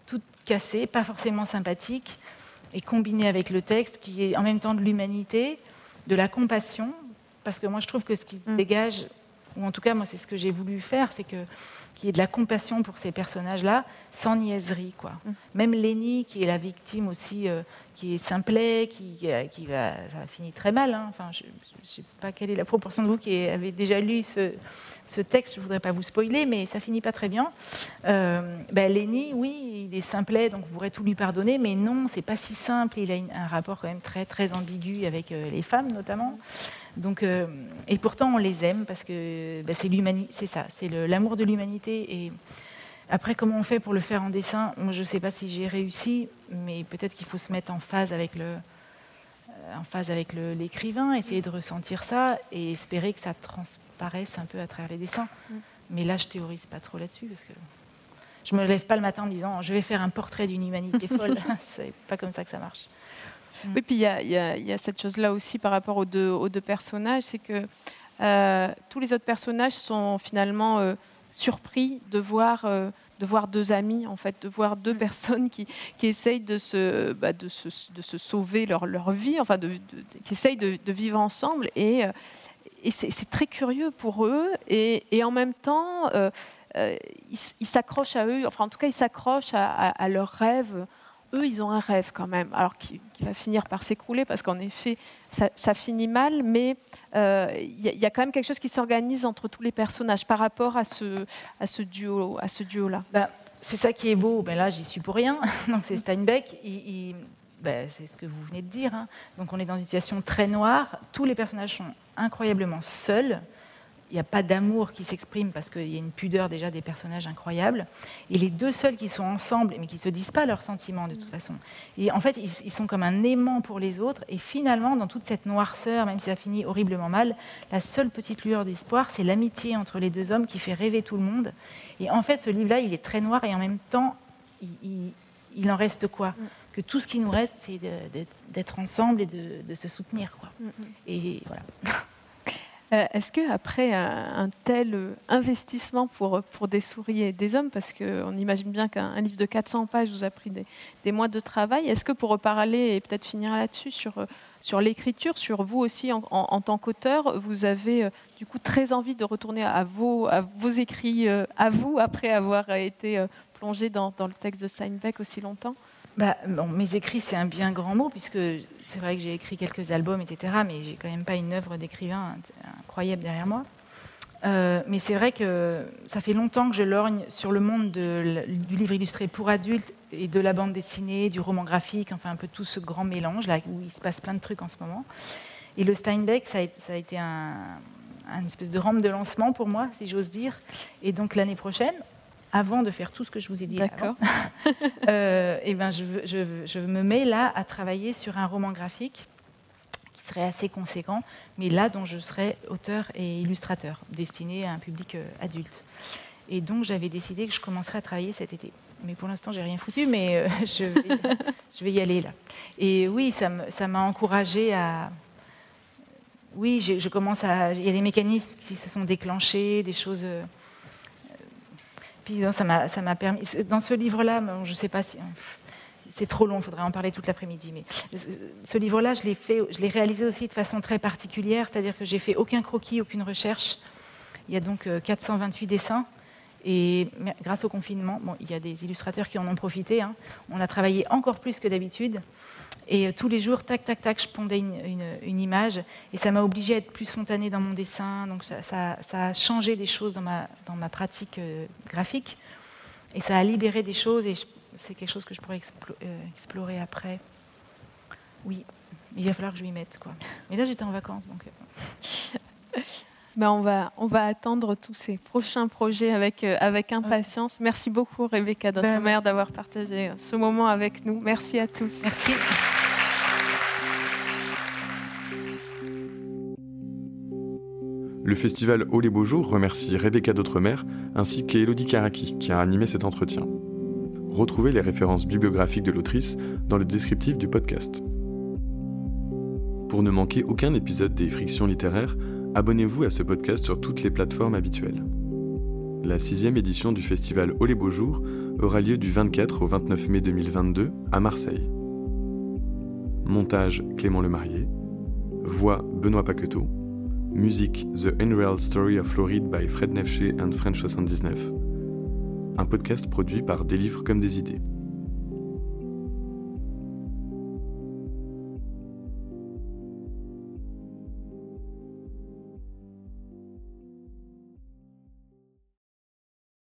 toutes cassées, pas forcément sympathiques, et combinées avec le texte, qui est en même temps de l'humanité, de la compassion, parce que moi je trouve que ce qui se mm. dégage, ou en tout cas moi c'est ce que j'ai voulu faire, c'est que qu'il y ait de la compassion pour ces personnages-là, sans niaiserie. Quoi. Mm. Même Lenny, qui est la victime aussi, euh, qui est simplet, qui, euh, qui va, ça finit très mal. Hein. Enfin, je ne sais pas quelle est la proportion de vous qui avez déjà lu ce, ce texte, je ne voudrais pas vous spoiler, mais ça finit pas très bien. Euh, ben Lenny, oui, il est simplet, donc vous pourrez tout lui pardonner, mais non, c'est pas si simple. Il a un rapport quand même très très ambigu avec euh, les femmes notamment. Donc, et pourtant on les aime parce que ben, c'est ça, c'est l'amour de l'humanité. Et après, comment on fait pour le faire en dessin? Moi, je ne sais pas si j'ai réussi, mais peut-être qu'il faut se mettre en phase avec le, en phase avec l'écrivain, essayer de ressentir ça et espérer que ça transparaisse un peu à travers les dessins. Mm. Mais là, je théorise pas trop là-dessus parce que je me lève pas le matin en me disant je vais faire un portrait d'une humanité folle. c'est pas comme ça que ça marche. Mm. Oui, puis il y, a cette chose-là aussi par rapport aux deux, aux deux personnages, c'est que euh, tous les autres personnages sont finalement euh, surpris de voir euh, de voir deux amis, en fait, de voir deux mm. personnes qui, qui essayent de se, bah, de, se, de se sauver leur, leur vie, enfin, de, qui essayent de, vivre ensemble. Et, euh, et c'est très curieux pour eux. Et, et en même temps, euh, ils s'accrochent à eux, enfin en tout cas ils s'accrochent à, leurs rêves. Eux, ils ont un rêve quand même, alors qui, va finir par s'écrouler parce qu'en effet, ça, finit mal, mais il y, a quand même quelque chose qui s'organise entre tous les personnages par rapport à ce, à ce duo, à ce duo-là. Ben, c'est ça qui est beau. Ben là, j'y suis pour rien. Donc c'est Steinbeck. Ben, c'est ce que vous venez de dire. Hein. Donc on est dans une situation très noire. Tous les personnages sont incroyablement seuls il n'y a pas d'amour qui s'exprime parce qu'il y a une pudeur déjà des personnages incroyables. Et les deux seuls qui sont ensemble, mais qui ne se disent pas leurs sentiments de toute façon. Et en fait, ils, sont comme un aimant pour les autres. Et finalement, dans toute cette noirceur, même si ça finit horriblement mal, la seule petite lueur d'espoir, c'est l'amitié entre les deux hommes qui fait rêver tout le monde. Et en fait, ce livre-là, il est très noir et en même temps, il, en reste quoi que tout ce qui nous reste, c'est d'être ensemble et de, se soutenir. Quoi. Et voilà. Euh, est-ce qu'après un, tel euh, investissement pour, des souris et des hommes, parce qu'on imagine bien qu'un livre de 400 pages vous a pris des, mois de travail, est-ce que pour reparler et peut-être finir là-dessus sur, euh, l'écriture, sur vous aussi en, tant qu'auteur, vous avez du coup très envie de retourner à vos, à vos écrits, à vous, après avoir été plongé dans, dans le texte de Steinbeck aussi longtemps? Bah, mes écrits, c'est un bien grand mot, puisque c'est vrai que j'ai écrit quelques albums, etc., mais j'ai quand même pas une œuvre d'écrivain incroyable derrière moi. Euh, mais c'est vrai que ça fait longtemps que je lorgne sur le monde du livre illustré pour adultes et de la bande dessinée, du roman graphique, enfin un peu tout ce grand mélange où il se passe plein de trucs en ce moment. Et le Steinbeck, ça a, été un, un espèce de rampe de lancement pour moi, si j'ose dire. Et donc l'année prochaine, avant de faire tout ce que je vous ai dit D'accord. euh, et ben je, je, me mets là à travailler sur un roman graphique qui serait assez conséquent, mais là dont je serais auteur et illustrateur, destiné à un public euh, adulte. Et donc j'avais décidé que je commencerais à travailler cet été. Mais pour l'instant, j'ai rien foutu, mais euh, je, vais, je, vais, y aller là. Et oui, ça m'a encouragé à. Oui, je, commence à. Il y a des mécanismes qui se sont déclenchés, des choses. Euh, puis ça m'a permis. Dans ce livre-là, je ne sais pas si. C'est trop long, il faudrait en parler toute l'après-midi. Mais ce livre-là, je l'ai fait, je l'ai réalisé aussi de façon très particulière, c'est-à-dire que j'ai fait aucun croquis, aucune recherche. Il y a donc 428 euh, dessins. Et grâce au confinement, bon, il y a des illustrateurs qui en ont profité. Hein. On a travaillé encore plus que d'habitude. Et euh, tous les jours, tac, tac, tac, je pondais une, image. Et ça m'a obligée à être plus spontanée dans mon dessin. Donc ça, a changé des choses dans ma, dans ma pratique euh, graphique. Et ça a libéré des choses. Et c'est quelque chose que je pourrais euh, explorer après. Oui, il va falloir que je m'y mette. Quoi. Mais là, j'étais en vacances. Donc... Ben on, va, on va attendre tous ces prochains projets avec, avec impatience. Merci beaucoup, Rebecca, notre ben, mère, d'avoir partagé ce moment avec nous. Merci à tous. Merci. Le festival Haut les Beaux Jours remercie Rebecca d'Outremer ainsi qu'Elodie Karaki qui a animé cet entretien. Retrouvez les références bibliographiques de l'autrice dans le descriptif du podcast. Pour ne manquer aucun épisode des Frictions littéraires, abonnez-vous à ce podcast sur toutes les plateformes habituelles. La sixième édition du festival Haut les Beaux Jours aura lieu du 24 au 29 mai 2022 à Marseille. Montage Clément Lemarié. Voix Benoît Paqueteau. Musique The Unreal Story of Floride by Fred Nefché and French 79. Un podcast produit par Des livres comme des idées.